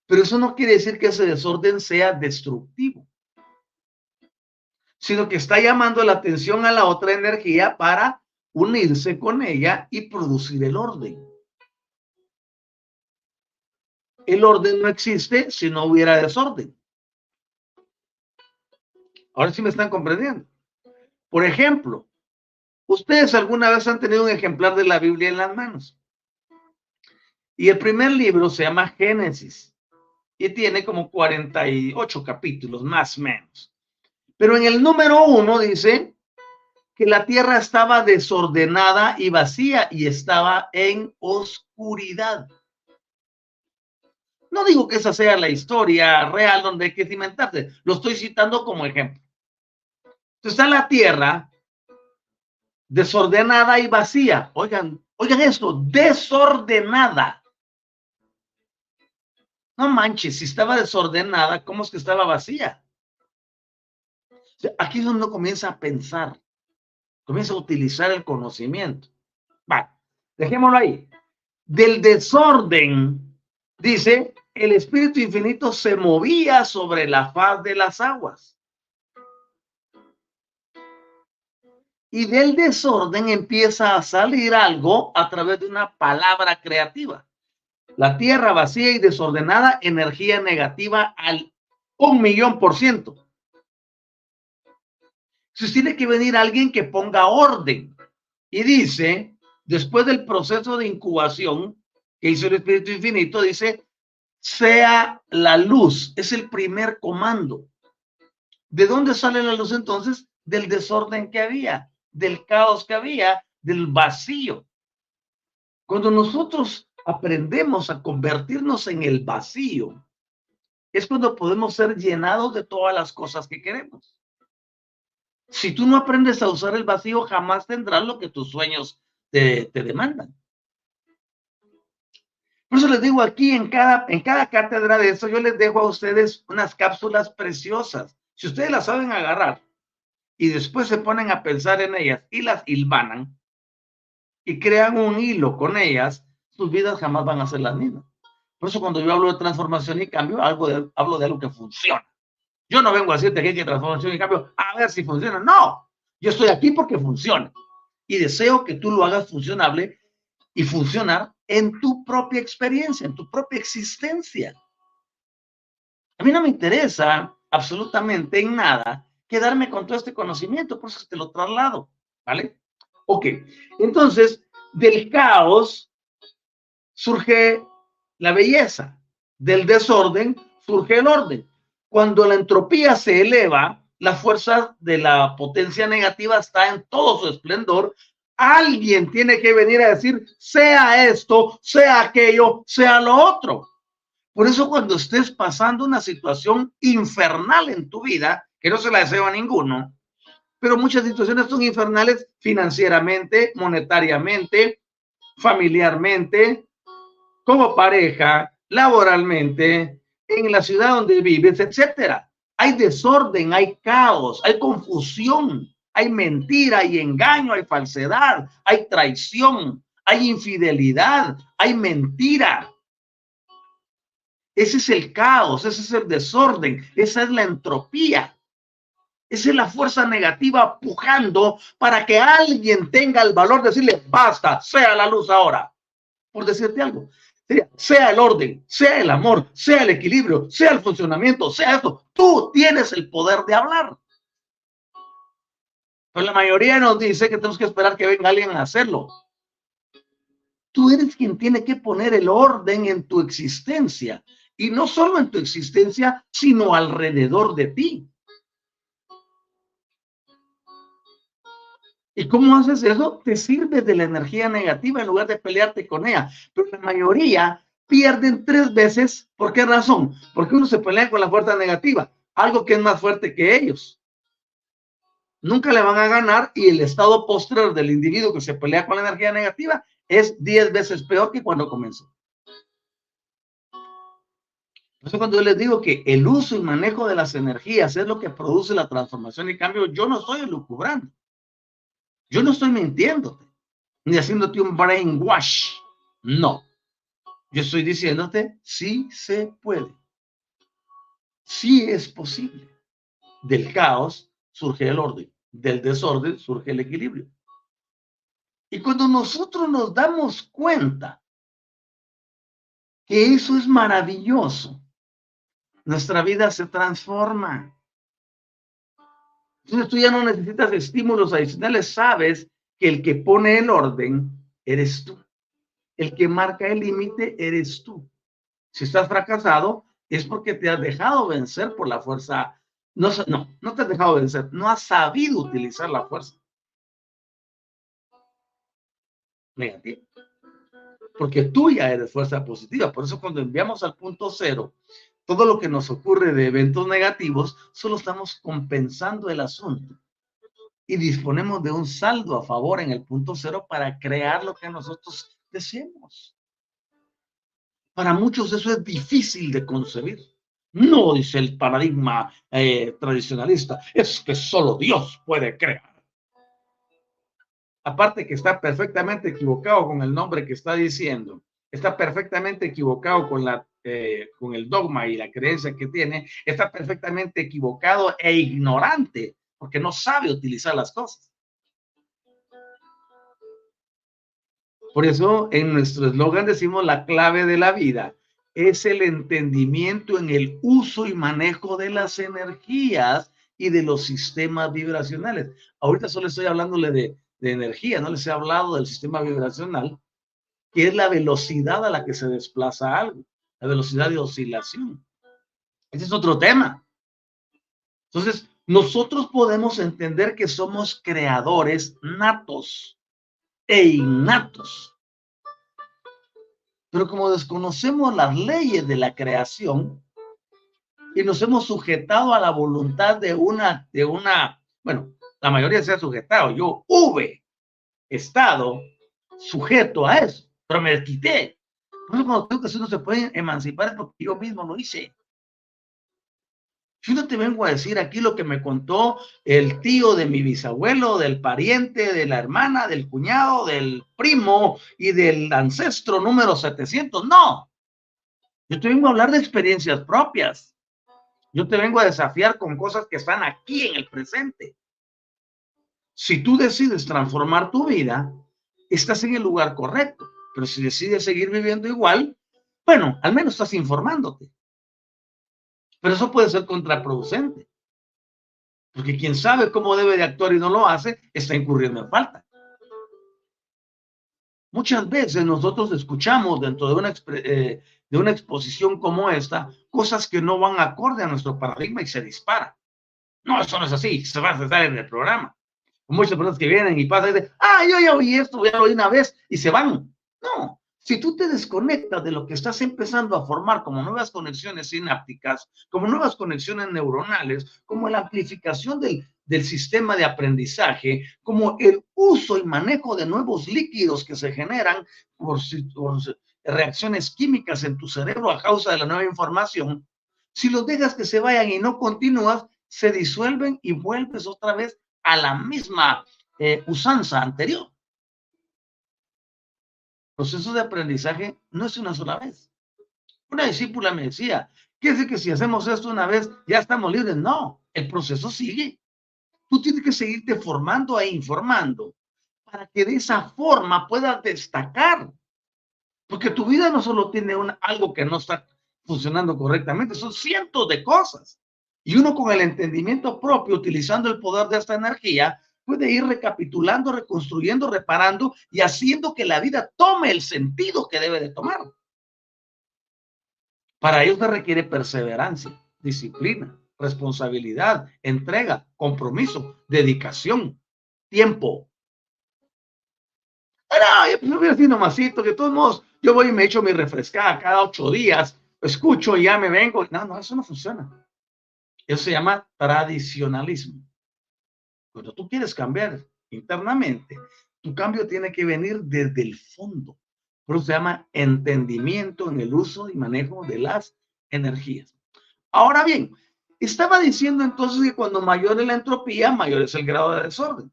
Pero eso no quiere decir que ese desorden sea destructivo, sino que está llamando la atención a la otra energía para unirse con ella y producir el orden. El orden no existe si no hubiera desorden. Ahora sí me están comprendiendo. Por ejemplo, ustedes alguna vez han tenido un ejemplar de la Biblia en las manos. Y el primer libro se llama Génesis y tiene como 48 capítulos, más o menos. Pero en el número uno dice que la tierra estaba desordenada y vacía y estaba en oscuridad. No digo que esa sea la historia real donde hay que cimentarse, lo estoy citando como ejemplo. Está la tierra desordenada y vacía. Oigan, oigan esto, desordenada. No manches, si estaba desordenada, ¿cómo es que estaba vacía? Aquí es donde uno comienza a pensar, comienza a utilizar el conocimiento. Va, dejémoslo ahí. Del desorden, dice, el Espíritu Infinito se movía sobre la faz de las aguas. y del desorden empieza a salir algo a través de una palabra creativa. La tierra vacía y desordenada, energía negativa al un millón por ciento. Entonces tiene que venir alguien que ponga orden. Y dice, después del proceso de incubación que hizo el Espíritu Infinito, dice, sea la luz. Es el primer comando. ¿De dónde sale la luz entonces? Del desorden que había del caos que había, del vacío. Cuando nosotros aprendemos a convertirnos en el vacío, es cuando podemos ser llenados de todas las cosas que queremos. Si tú no aprendes a usar el vacío, jamás tendrás lo que tus sueños te, te demandan. Por eso les digo aquí en cada, en cada cátedra de eso, yo les dejo a ustedes unas cápsulas preciosas. Si ustedes las saben agarrar, y después se ponen a pensar en ellas y las hilvanan y crean un hilo con ellas, sus vidas jamás van a ser las mismas. Por eso cuando yo hablo de transformación y cambio, algo de, hablo de algo que funciona. Yo no vengo a decirte que hay que transformación y cambio a ver si funciona. No, yo estoy aquí porque funciona. Y deseo que tú lo hagas funcionable y funcionar en tu propia experiencia, en tu propia existencia. A mí no me interesa absolutamente en nada quedarme con todo este conocimiento, por eso te lo traslado, ¿vale? Ok, entonces, del caos surge la belleza, del desorden surge el orden. Cuando la entropía se eleva, la fuerza de la potencia negativa está en todo su esplendor. Alguien tiene que venir a decir, sea esto, sea aquello, sea lo otro. Por eso cuando estés pasando una situación infernal en tu vida, que no se la deseo a ninguno, pero muchas situaciones son infernales financieramente, monetariamente, familiarmente, como pareja, laboralmente, en la ciudad donde vives, etcétera. Hay desorden, hay caos, hay confusión, hay mentira, hay engaño, hay falsedad, hay traición, hay infidelidad, hay mentira. Ese es el caos, ese es el desorden, esa es la entropía. Esa es la fuerza negativa pujando para que alguien tenga el valor de decirle, basta, sea la luz ahora. Por decirte algo, sea el orden, sea el amor, sea el equilibrio, sea el funcionamiento, sea esto. Tú tienes el poder de hablar. Pero la mayoría nos dice que tenemos que esperar que venga alguien a hacerlo. Tú eres quien tiene que poner el orden en tu existencia. Y no solo en tu existencia, sino alrededor de ti. ¿Y cómo haces eso? Te sirves de la energía negativa en lugar de pelearte con ella. Pero la mayoría pierden tres veces. ¿Por qué razón? Porque uno se pelea con la fuerza negativa, algo que es más fuerte que ellos. Nunca le van a ganar y el estado posterior del individuo que se pelea con la energía negativa es diez veces peor que cuando comenzó. Eso cuando yo les digo que el uso y manejo de las energías es lo que produce la transformación y cambio, yo no estoy elucubrando. Yo no estoy mintiéndote, ni haciéndote un brainwash. No. Yo estoy diciéndote, sí se puede. Sí es posible. Del caos surge el orden. Del desorden surge el equilibrio. Y cuando nosotros nos damos cuenta que eso es maravilloso, nuestra vida se transforma. Entonces tú ya no necesitas estímulos adicionales, sabes que el que pone el orden eres tú. El que marca el límite eres tú. Si estás fracasado es porque te has dejado vencer por la fuerza. No, no, no te has dejado vencer, no has sabido utilizar la fuerza. Negativa. Porque tú ya eres fuerza positiva. Por eso cuando enviamos al punto cero, todo lo que nos ocurre de eventos negativos, solo estamos compensando el asunto y disponemos de un saldo a favor en el punto cero para crear lo que nosotros deseemos. Para muchos eso es difícil de concebir. No, dice el paradigma eh, tradicionalista, es que solo Dios puede crear. Aparte que está perfectamente equivocado con el nombre que está diciendo, está perfectamente equivocado con la eh, con el dogma y la creencia que tiene, está perfectamente equivocado e ignorante, porque no sabe utilizar las cosas. Por eso en nuestro eslogan decimos la clave de la vida es el entendimiento en el uso y manejo de las energías y de los sistemas vibracionales. Ahorita solo estoy hablándole de, de energía, no les he hablado del sistema vibracional, que es la velocidad a la que se desplaza algo la velocidad de oscilación. Ese es otro tema. Entonces, nosotros podemos entender que somos creadores natos e innatos. Pero como desconocemos las leyes de la creación y nos hemos sujetado a la voluntad de una, de una, bueno, la mayoría se ha sujetado. Yo hube estado sujeto a eso, pero me quité cuando tengo que uno se puede emancipar porque yo mismo lo hice. Yo no te vengo a decir aquí lo que me contó el tío de mi bisabuelo, del pariente, de la hermana, del cuñado, del primo y del ancestro número 700. No. Yo te vengo a hablar de experiencias propias. Yo te vengo a desafiar con cosas que están aquí en el presente. Si tú decides transformar tu vida, estás en el lugar correcto. Pero si decides seguir viviendo igual, bueno, al menos estás informándote. Pero eso puede ser contraproducente. Porque quien sabe cómo debe de actuar y no lo hace, está incurriendo en falta. Muchas veces nosotros escuchamos dentro de una, eh, de una exposición como esta cosas que no van acorde a nuestro paradigma y se dispara. No, eso no es así, se va a estar en el programa. Muchas personas que vienen y pasan y dicen, ah, yo ya oí esto, ya lo oí una vez, y se van. No, si tú te desconectas de lo que estás empezando a formar como nuevas conexiones sinápticas, como nuevas conexiones neuronales, como la amplificación del, sistema de aprendizaje, como el uso y manejo de nuevos líquidos que se generan por, por reacciones químicas en tu cerebro a causa de la nueva información, si los dejas que se vayan y no continúas, se disuelven y vuelves otra vez a la misma eh, usanza anterior proceso de aprendizaje no es una sola vez. Una discípula me decía, ¿qué es que si hacemos esto una vez ya estamos libres? No, el proceso sigue. tú tienes que seguirte formando e informando para que de esa forma puedas destacar. Porque tu vida no solo tiene un, algo que no está funcionando correctamente, son cientos de cosas. Y uno con el entendimiento propio, utilizando el poder de esta energía, puede ir recapitulando, reconstruyendo, reparando y haciendo que la vida tome el sentido que debe de tomar. Para ello se requiere perseverancia, disciplina, responsabilidad, entrega, compromiso, dedicación, tiempo. Ahora, yo voy haciendo masito, que de todos modos, yo voy y me echo mi refrescada cada ocho días, escucho y ya me vengo. No, no, eso no funciona. Eso se llama tradicionalismo. Cuando tú quieres cambiar internamente, tu cambio tiene que venir desde el fondo. Por eso se llama entendimiento en el uso y manejo de las energías. Ahora bien, estaba diciendo entonces que cuando mayor es la entropía, mayor es el grado de desorden.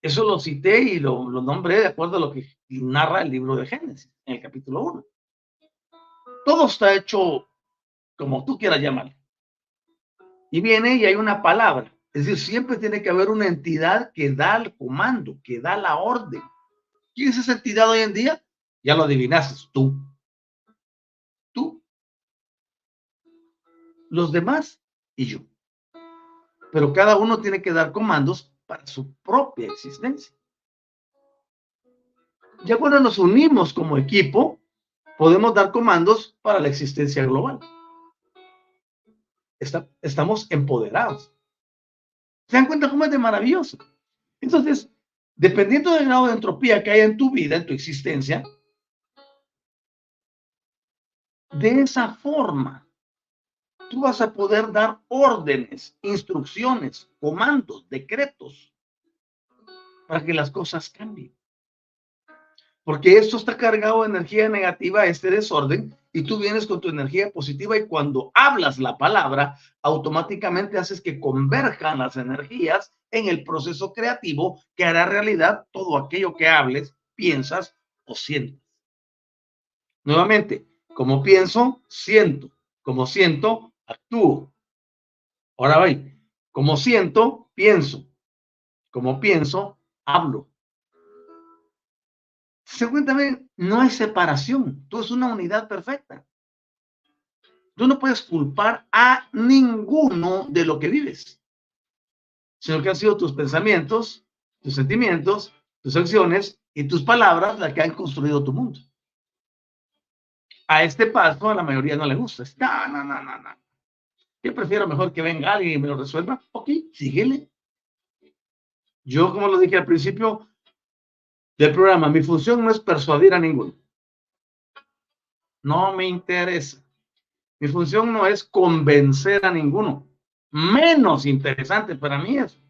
Eso lo cité y lo, lo nombré de acuerdo a lo que narra el libro de Génesis, en el capítulo 1. Todo está hecho como tú quieras llamarlo. Y viene y hay una palabra. Es decir, siempre tiene que haber una entidad que da el comando, que da la orden. ¿Quién es esa entidad hoy en día? Ya lo adivinaste, tú. Tú. Los demás y yo. Pero cada uno tiene que dar comandos para su propia existencia. Ya cuando nos unimos como equipo, podemos dar comandos para la existencia global. estamos empoderados. ¿Se dan cuenta cómo es de maravilloso? Entonces, dependiendo del grado de entropía que haya en tu vida, en tu existencia, de esa forma, tú vas a poder dar órdenes, instrucciones, comandos, decretos, para que las cosas cambien. Porque esto está cargado de energía negativa, este desorden, y tú vienes con tu energía positiva y cuando hablas la palabra, automáticamente haces que converjan las energías en el proceso creativo que hará realidad todo aquello que hables, piensas o sientes. Nuevamente, como pienso, siento. Como siento, actúo. Ahora voy. Como siento, pienso. Como pienso, hablo. Seguramente no hay separación, tú es una unidad perfecta. Tú no puedes culpar a ninguno de lo que vives, sino que han sido tus pensamientos, tus sentimientos, tus acciones y tus palabras las que han construido tu mundo. A este paso a la mayoría no le gusta. No, no, no, no, no. Yo prefiero mejor que venga alguien y me lo resuelva. Ok, síguele. Yo, como lo dije al principio, del programa. Mi función no es persuadir a ninguno. No me interesa. Mi función no es convencer a ninguno. Menos interesante para mí es,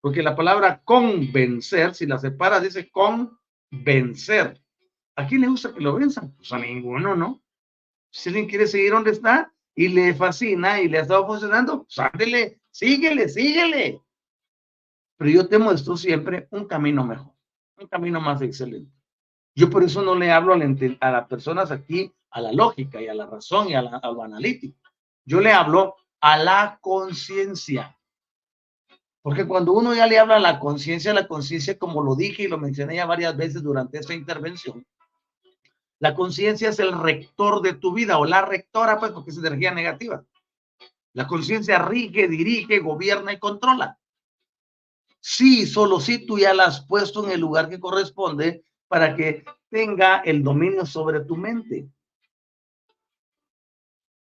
porque la palabra convencer, si la separas, dice convencer. ¿A quién le gusta que lo venzan? Pues a ninguno, ¿no? Si alguien quiere seguir donde está y le fascina y le ha estado funcionando, sándele, síguele, síguele. Pero yo te muestro siempre un camino mejor un camino más excelente. Yo por eso no le hablo a, las personas aquí a la lógica y a la razón y a, lo analítico. Yo le hablo a la conciencia. Porque cuando uno ya le habla a la conciencia, la conciencia, como lo dije y lo mencioné ya varias veces durante esta intervención, la conciencia es el rector de tu vida o la rectora, pues porque es energía negativa. La conciencia rige, dirige, gobierna y controla. Sí, solo si tú ya la has puesto en el lugar que corresponde para que tenga el dominio sobre tu mente.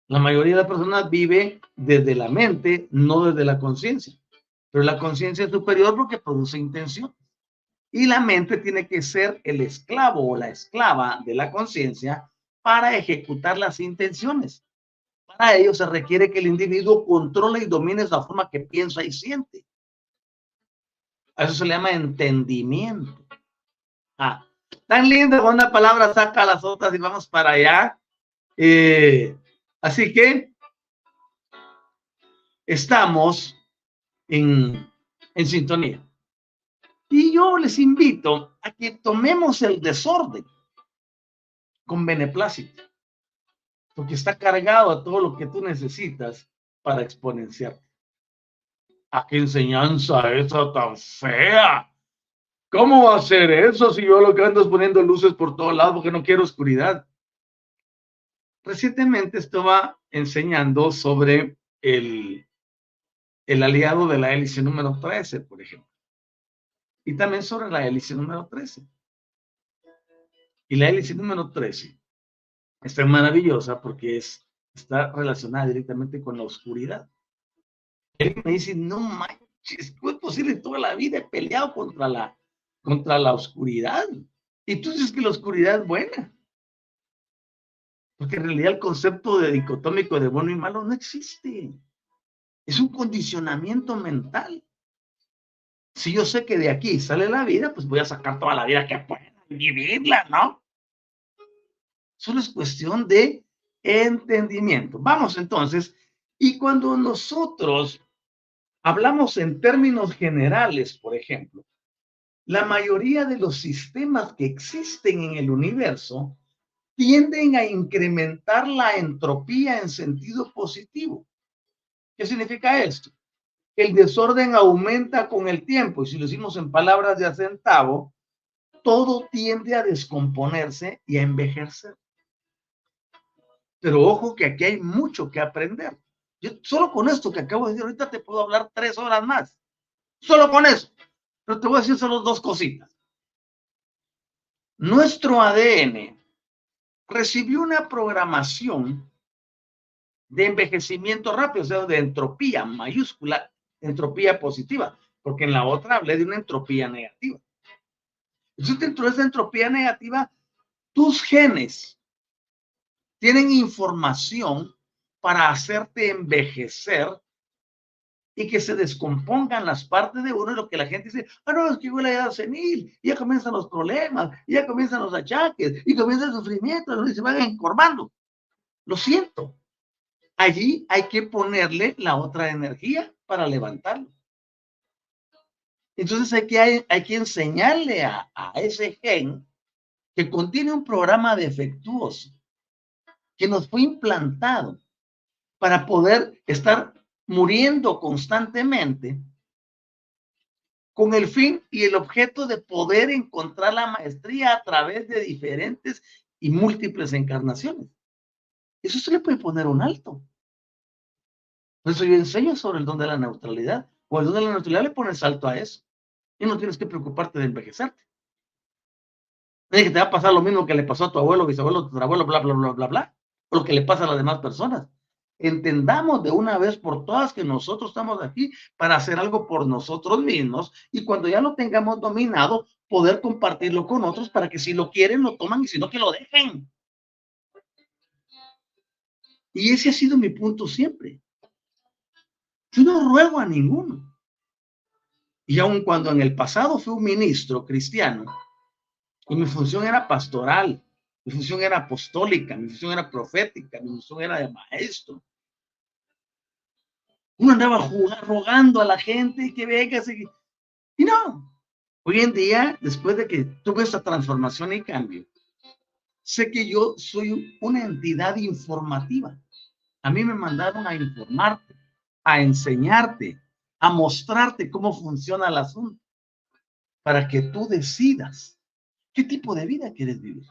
La mayoría de las personas vive desde la mente, no desde la conciencia. Pero la conciencia es superior porque produce intención. Y la mente tiene que ser el esclavo o la esclava de la conciencia para ejecutar las intenciones. Para ello se requiere que el individuo controle y domine la forma que piensa y siente. A eso se le llama entendimiento. Ah, tan lindo, una palabra saca las otras y vamos para allá. Eh, así que estamos en, en sintonía. Y yo les invito a que tomemos el desorden con beneplácito, porque está cargado a todo lo que tú necesitas para exponenciarte. ¿A qué enseñanza esa tan fea? ¿Cómo va a ser eso si yo lo que ando es poniendo luces por todos lados porque no quiero oscuridad? Recientemente estaba enseñando sobre el, el aliado de la hélice número 13, por ejemplo. Y también sobre la hélice número 13. Y la hélice número 13 está maravillosa porque es, está relacionada directamente con la oscuridad. Él me dice, no manches, ¿cómo es posible? Toda la vida he peleado contra la, contra la oscuridad. Y tú dices que la oscuridad es buena. Porque en realidad el concepto de dicotómico de bueno y malo no existe. Es un condicionamiento mental. Si yo sé que de aquí sale la vida, pues voy a sacar toda la vida que pueda vivirla, ¿no? Solo es cuestión de entendimiento. Vamos entonces, y cuando nosotros hablamos en términos generales, por ejemplo, la mayoría de los sistemas que existen en el universo tienden a incrementar la entropía en sentido positivo. ¿Qué significa esto? El desorden aumenta con el tiempo y si lo decimos en palabras de acentavo, todo tiende a descomponerse y a envejecer. Pero ojo que aquí hay mucho que aprender. Yo solo con esto que acabo de decir ahorita te puedo hablar tres horas más. Solo con eso. Pero te voy a decir solo dos cositas. Nuestro ADN recibió una programación de envejecimiento rápido, o sea, de entropía mayúscula, entropía positiva, porque en la otra hablé de una entropía negativa. Entonces, dentro de esa entropía negativa, tus genes tienen información para hacerte envejecer y que se descompongan las partes de uno, lo que la gente dice, ah, no, es que huele a edad senil, y ya comienzan los problemas, y ya comienzan los achaques, y comienza el sufrimiento, y se van encorvando. Lo siento. Allí hay que ponerle la otra energía para levantarlo. Entonces hay que, hay, hay que enseñarle a, a ese gen que contiene un programa defectuoso que nos fue implantado para poder estar muriendo constantemente con el fin y el objeto de poder encontrar la maestría a través de diferentes y múltiples encarnaciones. Eso se le puede poner un alto. Por eso yo enseño sobre el don de la neutralidad. O el don de la neutralidad le pones alto a eso. Y no tienes que preocuparte de envejecerte. que te va a pasar lo mismo que le pasó a tu abuelo, bisabuelo, tu abuelo, bla, bla, bla, bla, bla. O lo que le pasa a las demás personas entendamos de una vez por todas que nosotros estamos aquí para hacer algo por nosotros mismos y cuando ya lo tengamos dominado, poder compartirlo con otros para que si lo quieren lo toman y si no que lo dejen. Y ese ha sido mi punto siempre. Yo no ruego a ninguno. Y aun cuando en el pasado fui un ministro cristiano y mi función era pastoral, mi función era apostólica, mi función era profética, mi función era de maestro. Uno andaba jugando, rogando a la gente que venga. Y no. Hoy en día, después de que tuve esta transformación y cambio, sé que yo soy una entidad informativa. A mí me mandaron a informarte, a enseñarte, a mostrarte cómo funciona el asunto, para que tú decidas qué tipo de vida quieres vivir.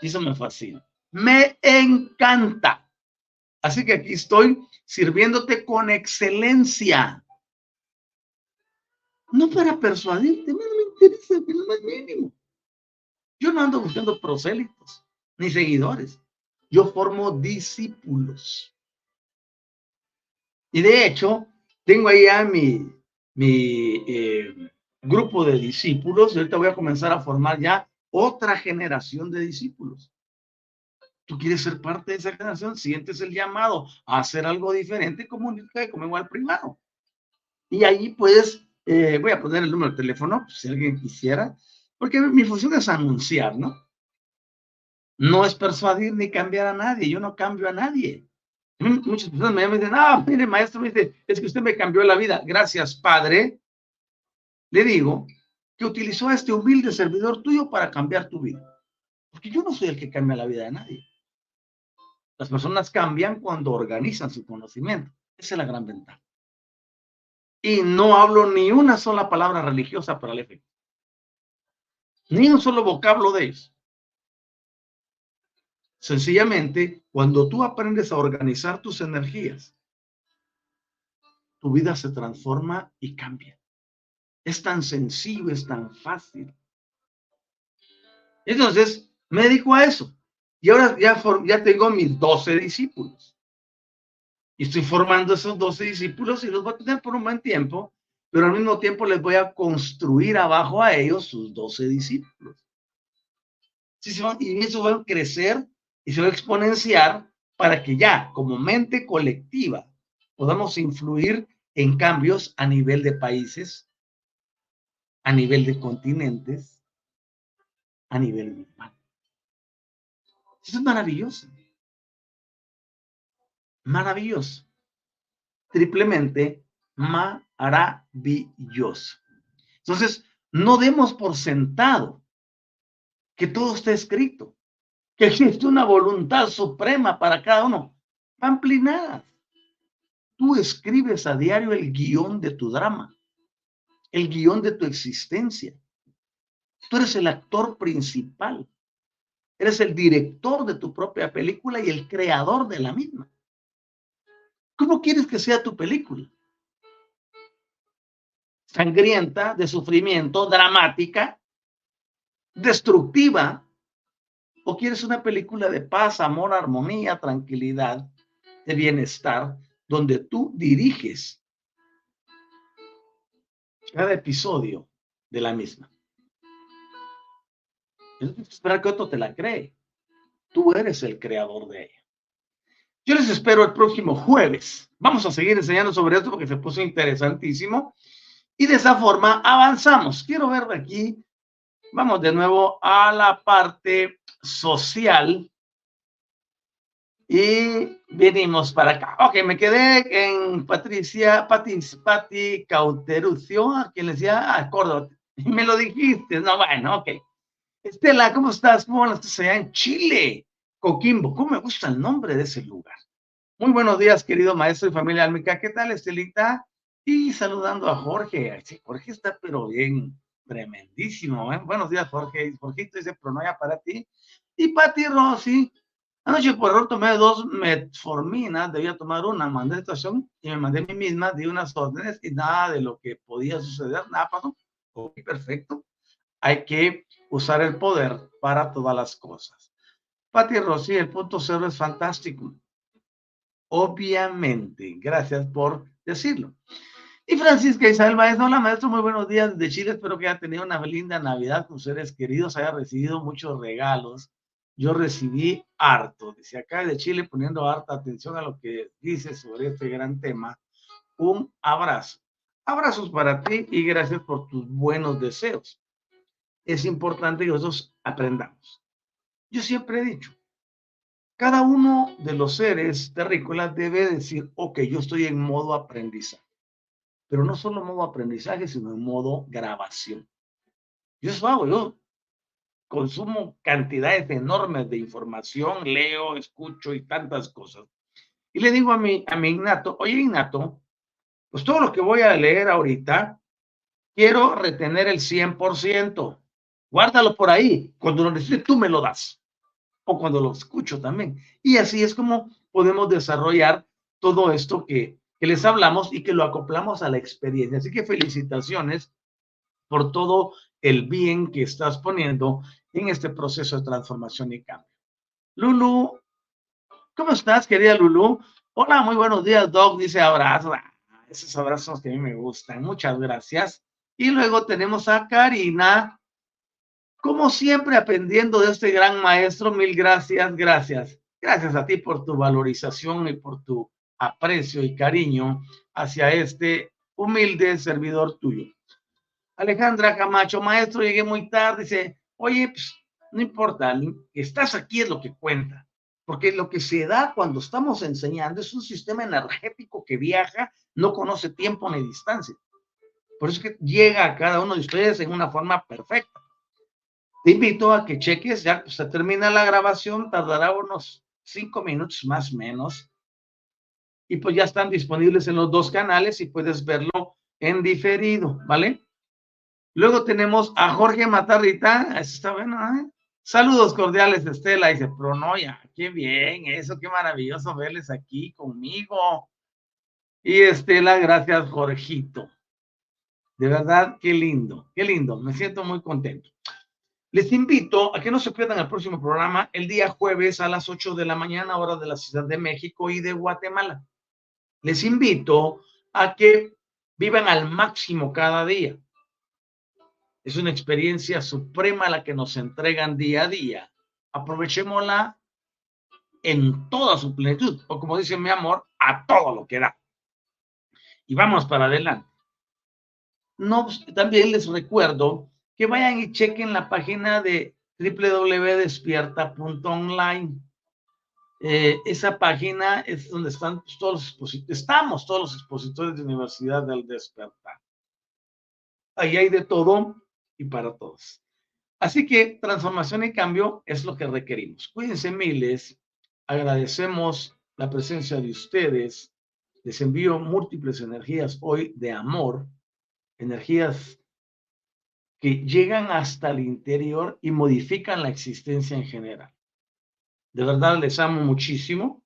Eso me fascina. Me encanta. Así que aquí estoy sirviéndote con excelencia. No para persuadirte, no me interesa lo más mínimo. Yo no ando buscando prosélitos ni seguidores. Yo formo discípulos. Y de hecho, tengo ahí a mi, mi eh, grupo de discípulos. Ahorita voy a comenzar a formar ya otra generación de discípulos. Tú quieres ser parte de esa generación, sientes el llamado a hacer algo diferente, comunica como igual primero. Y ahí puedes, eh, voy a poner el número de teléfono, si alguien quisiera, porque mi función es anunciar, ¿no? No es persuadir ni cambiar a nadie, yo no cambio a nadie. Muchas personas me dicen, ah, mire, maestro, dice, es que usted me cambió la vida. Gracias, padre. Le digo, que utilizó a este humilde servidor tuyo para cambiar tu vida. Porque yo no soy el que cambia la vida de nadie. Las personas cambian cuando organizan su conocimiento. Esa es la gran ventaja. Y no hablo ni una sola palabra religiosa para el efecto. Ni un solo vocablo de ellos. Sencillamente, cuando tú aprendes a organizar tus energías, tu vida se transforma y cambia. Es tan sencillo, es tan fácil. Entonces, me dedico a eso. Y ahora ya, ya tengo mis 12 discípulos. Y estoy formando esos 12 discípulos y los voy a tener por un buen tiempo, pero al mismo tiempo les voy a construir abajo a ellos sus 12 discípulos. y eso va a crecer y se va a exponenciar para que ya como mente colectiva podamos influir en cambios a nivel de países, a nivel de continentes, a nivel global. Eso es maravilloso. Maravilloso. Triplemente maravilloso. Entonces, no demos por sentado que todo está escrito que existe una voluntad suprema para cada uno. Pamplinada. Tú escribes a diario el guion de tu drama, el guion de tu existencia. Tú eres el actor principal. Eres el director de tu propia película y el creador de la misma. ¿Cómo quieres que sea tu película? Sangrienta, de sufrimiento, dramática, destructiva, ¿O quieres una película de paz, amor, armonía, tranquilidad, de bienestar, donde tú diriges cada episodio de la misma? Que esperar que otro te la cree. Tú eres el creador de ella. Yo les espero el próximo jueves. Vamos a seguir enseñando sobre esto porque se puso interesantísimo. Y de esa forma avanzamos. Quiero ver aquí. Vamos de nuevo a la parte social y venimos para acá. Ok, me quedé en Patricia, Pati, Pati Cauterucio, a quien le decía, ah, Córdoba, y me lo dijiste, no, bueno, ok. Estela, ¿cómo estás? ¿Cómo estás allá en Chile? Coquimbo, ¿cómo me gusta el nombre de ese lugar? Muy buenos días, querido maestro y familia álmica. ¿Qué tal, Estelita? Y saludando a Jorge. Jorge está pero bien, tremendísimo. ¿eh? Buenos días, Jorge. Jorge dice pronoya para ti. Y Pati Rossi, anoche por error tomé dos metforminas, debía tomar una, mandé estación y me mandé a mí misma, di unas órdenes y nada de lo que podía suceder, nada pasó. Ok, perfecto. Hay que usar el poder para todas las cosas. Pati Rossi, el punto cero es fantástico. Obviamente, gracias por decirlo. Y Francisca Isabel Maestro, hola maestro, muy buenos días desde Chile, espero que haya tenido una linda Navidad con seres queridos, haya recibido muchos regalos. Yo recibí harto, dice acá de Chile, poniendo harta atención a lo que dice sobre este gran tema. Un abrazo. Abrazos para ti y gracias por tus buenos deseos. Es importante que nosotros aprendamos. Yo siempre he dicho, cada uno de los seres terrícolas debe decir, ok, yo estoy en modo aprendizaje pero no solo modo aprendizaje, sino en modo grabación. Yo eso hago, yo consumo cantidades enormes de información, leo, escucho y tantas cosas. Y le digo a mi, a mi Ignato, oye Ignato, pues todo lo que voy a leer ahorita, quiero retener el 100%. Guárdalo por ahí. Cuando lo necesites, tú me lo das. O cuando lo escucho también. Y así es como podemos desarrollar todo esto que, que les hablamos y que lo acoplamos a la experiencia. Así que felicitaciones por todo el bien que estás poniendo en este proceso de transformación y cambio. Lulu, ¿cómo estás, querida Lulu? Hola, muy buenos días, Doc, dice abrazo. Esos abrazos que a mí me gustan. Muchas gracias. Y luego tenemos a Karina. Como siempre, aprendiendo de este gran maestro, mil gracias, gracias. Gracias a ti por tu valorización y por tu aprecio y cariño hacia este humilde servidor tuyo. Alejandra Camacho, maestro, llegué muy tarde, dice, oye, pues, no importa, estás aquí es lo que cuenta, porque lo que se da cuando estamos enseñando es un sistema energético que viaja, no conoce tiempo ni distancia. Por eso es que llega a cada uno de ustedes en una forma perfecta. Te invito a que cheques, ya se termina la grabación, tardará unos cinco minutos más o menos, y pues ya están disponibles en los dos canales y puedes verlo en diferido, ¿vale? Luego tenemos a Jorge Matarrita, eso está bueno, ¿eh? Saludos cordiales, Estela, dice Pronoya, qué bien, eso, qué maravilloso verles aquí conmigo. Y Estela, gracias, Jorgito. De verdad, qué lindo, qué lindo, me siento muy contento. Les invito a que no se pierdan el próximo programa el día jueves a las 8 de la mañana, hora de la Ciudad de México y de Guatemala. Les invito a que vivan al máximo cada día. Es una experiencia suprema la que nos entregan día a día. Aprovechémosla en toda su plenitud, o como dice mi amor, a todo lo que da. Y vamos para adelante. También les recuerdo que vayan y chequen la página de www.despierta.online. Eh, esa página es donde están todos los expositores, estamos todos los expositores de Universidad del Despertar. Ahí hay de todo y para todos. Así que transformación y cambio es lo que requerimos. Cuídense miles, agradecemos la presencia de ustedes, les envío múltiples energías hoy de amor energías que llegan hasta el interior y modifican la existencia en general. De verdad les amo muchísimo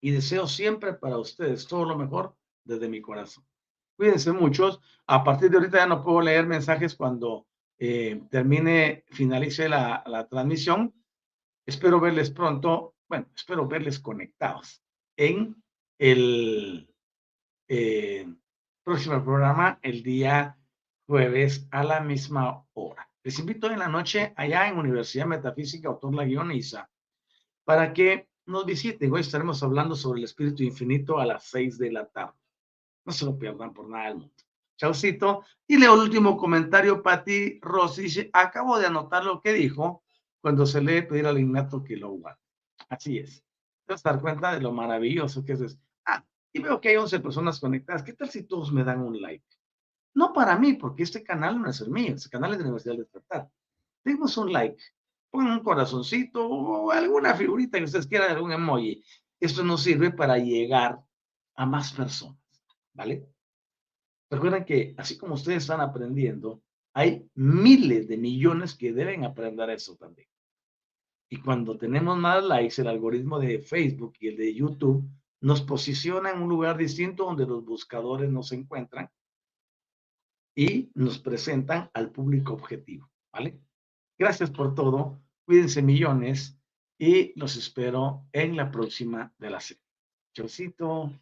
y deseo siempre para ustedes todo lo mejor desde mi corazón. Cuídense muchos. A partir de ahorita ya no puedo leer mensajes cuando eh, termine, finalice la, transmisión. Espero verles pronto. Bueno, espero verles conectados en el eh, próximo programa el día jueves a la misma hora. Les invito en la noche allá en Universidad Metafísica Autor La Guioniza para que nos visiten. Hoy estaremos hablando sobre el espíritu infinito a las seis de la tarde. No se lo pierdan por nada del mundo. Chaucito. Y leo el último comentario, Pati Rossi. Dice, acabo de anotar lo que dijo cuando se lee pedir al innato que lo guarde. Así es. Te vas a dar cuenta de lo maravilloso que es y veo que hay 11 personas conectadas. ¿Qué tal si todos me dan un like? No para mí, porque este canal no es el mío, este canal es de la Universidad de Despertar. Demos un like, pongan un corazoncito o alguna figurita que ustedes quieran, algún emoji. Esto nos sirve para llegar a más personas, ¿vale? Recuerden que así como ustedes están aprendiendo, hay miles de millones que deben aprender eso también. Y cuando tenemos más likes, el algoritmo de Facebook y el de YouTube nos posiciona en un lugar distinto donde los buscadores nos encuentran y nos presentan al público objetivo, ¿vale? Gracias por todo, cuídense millones y los espero en la próxima de la serie. Chaucito.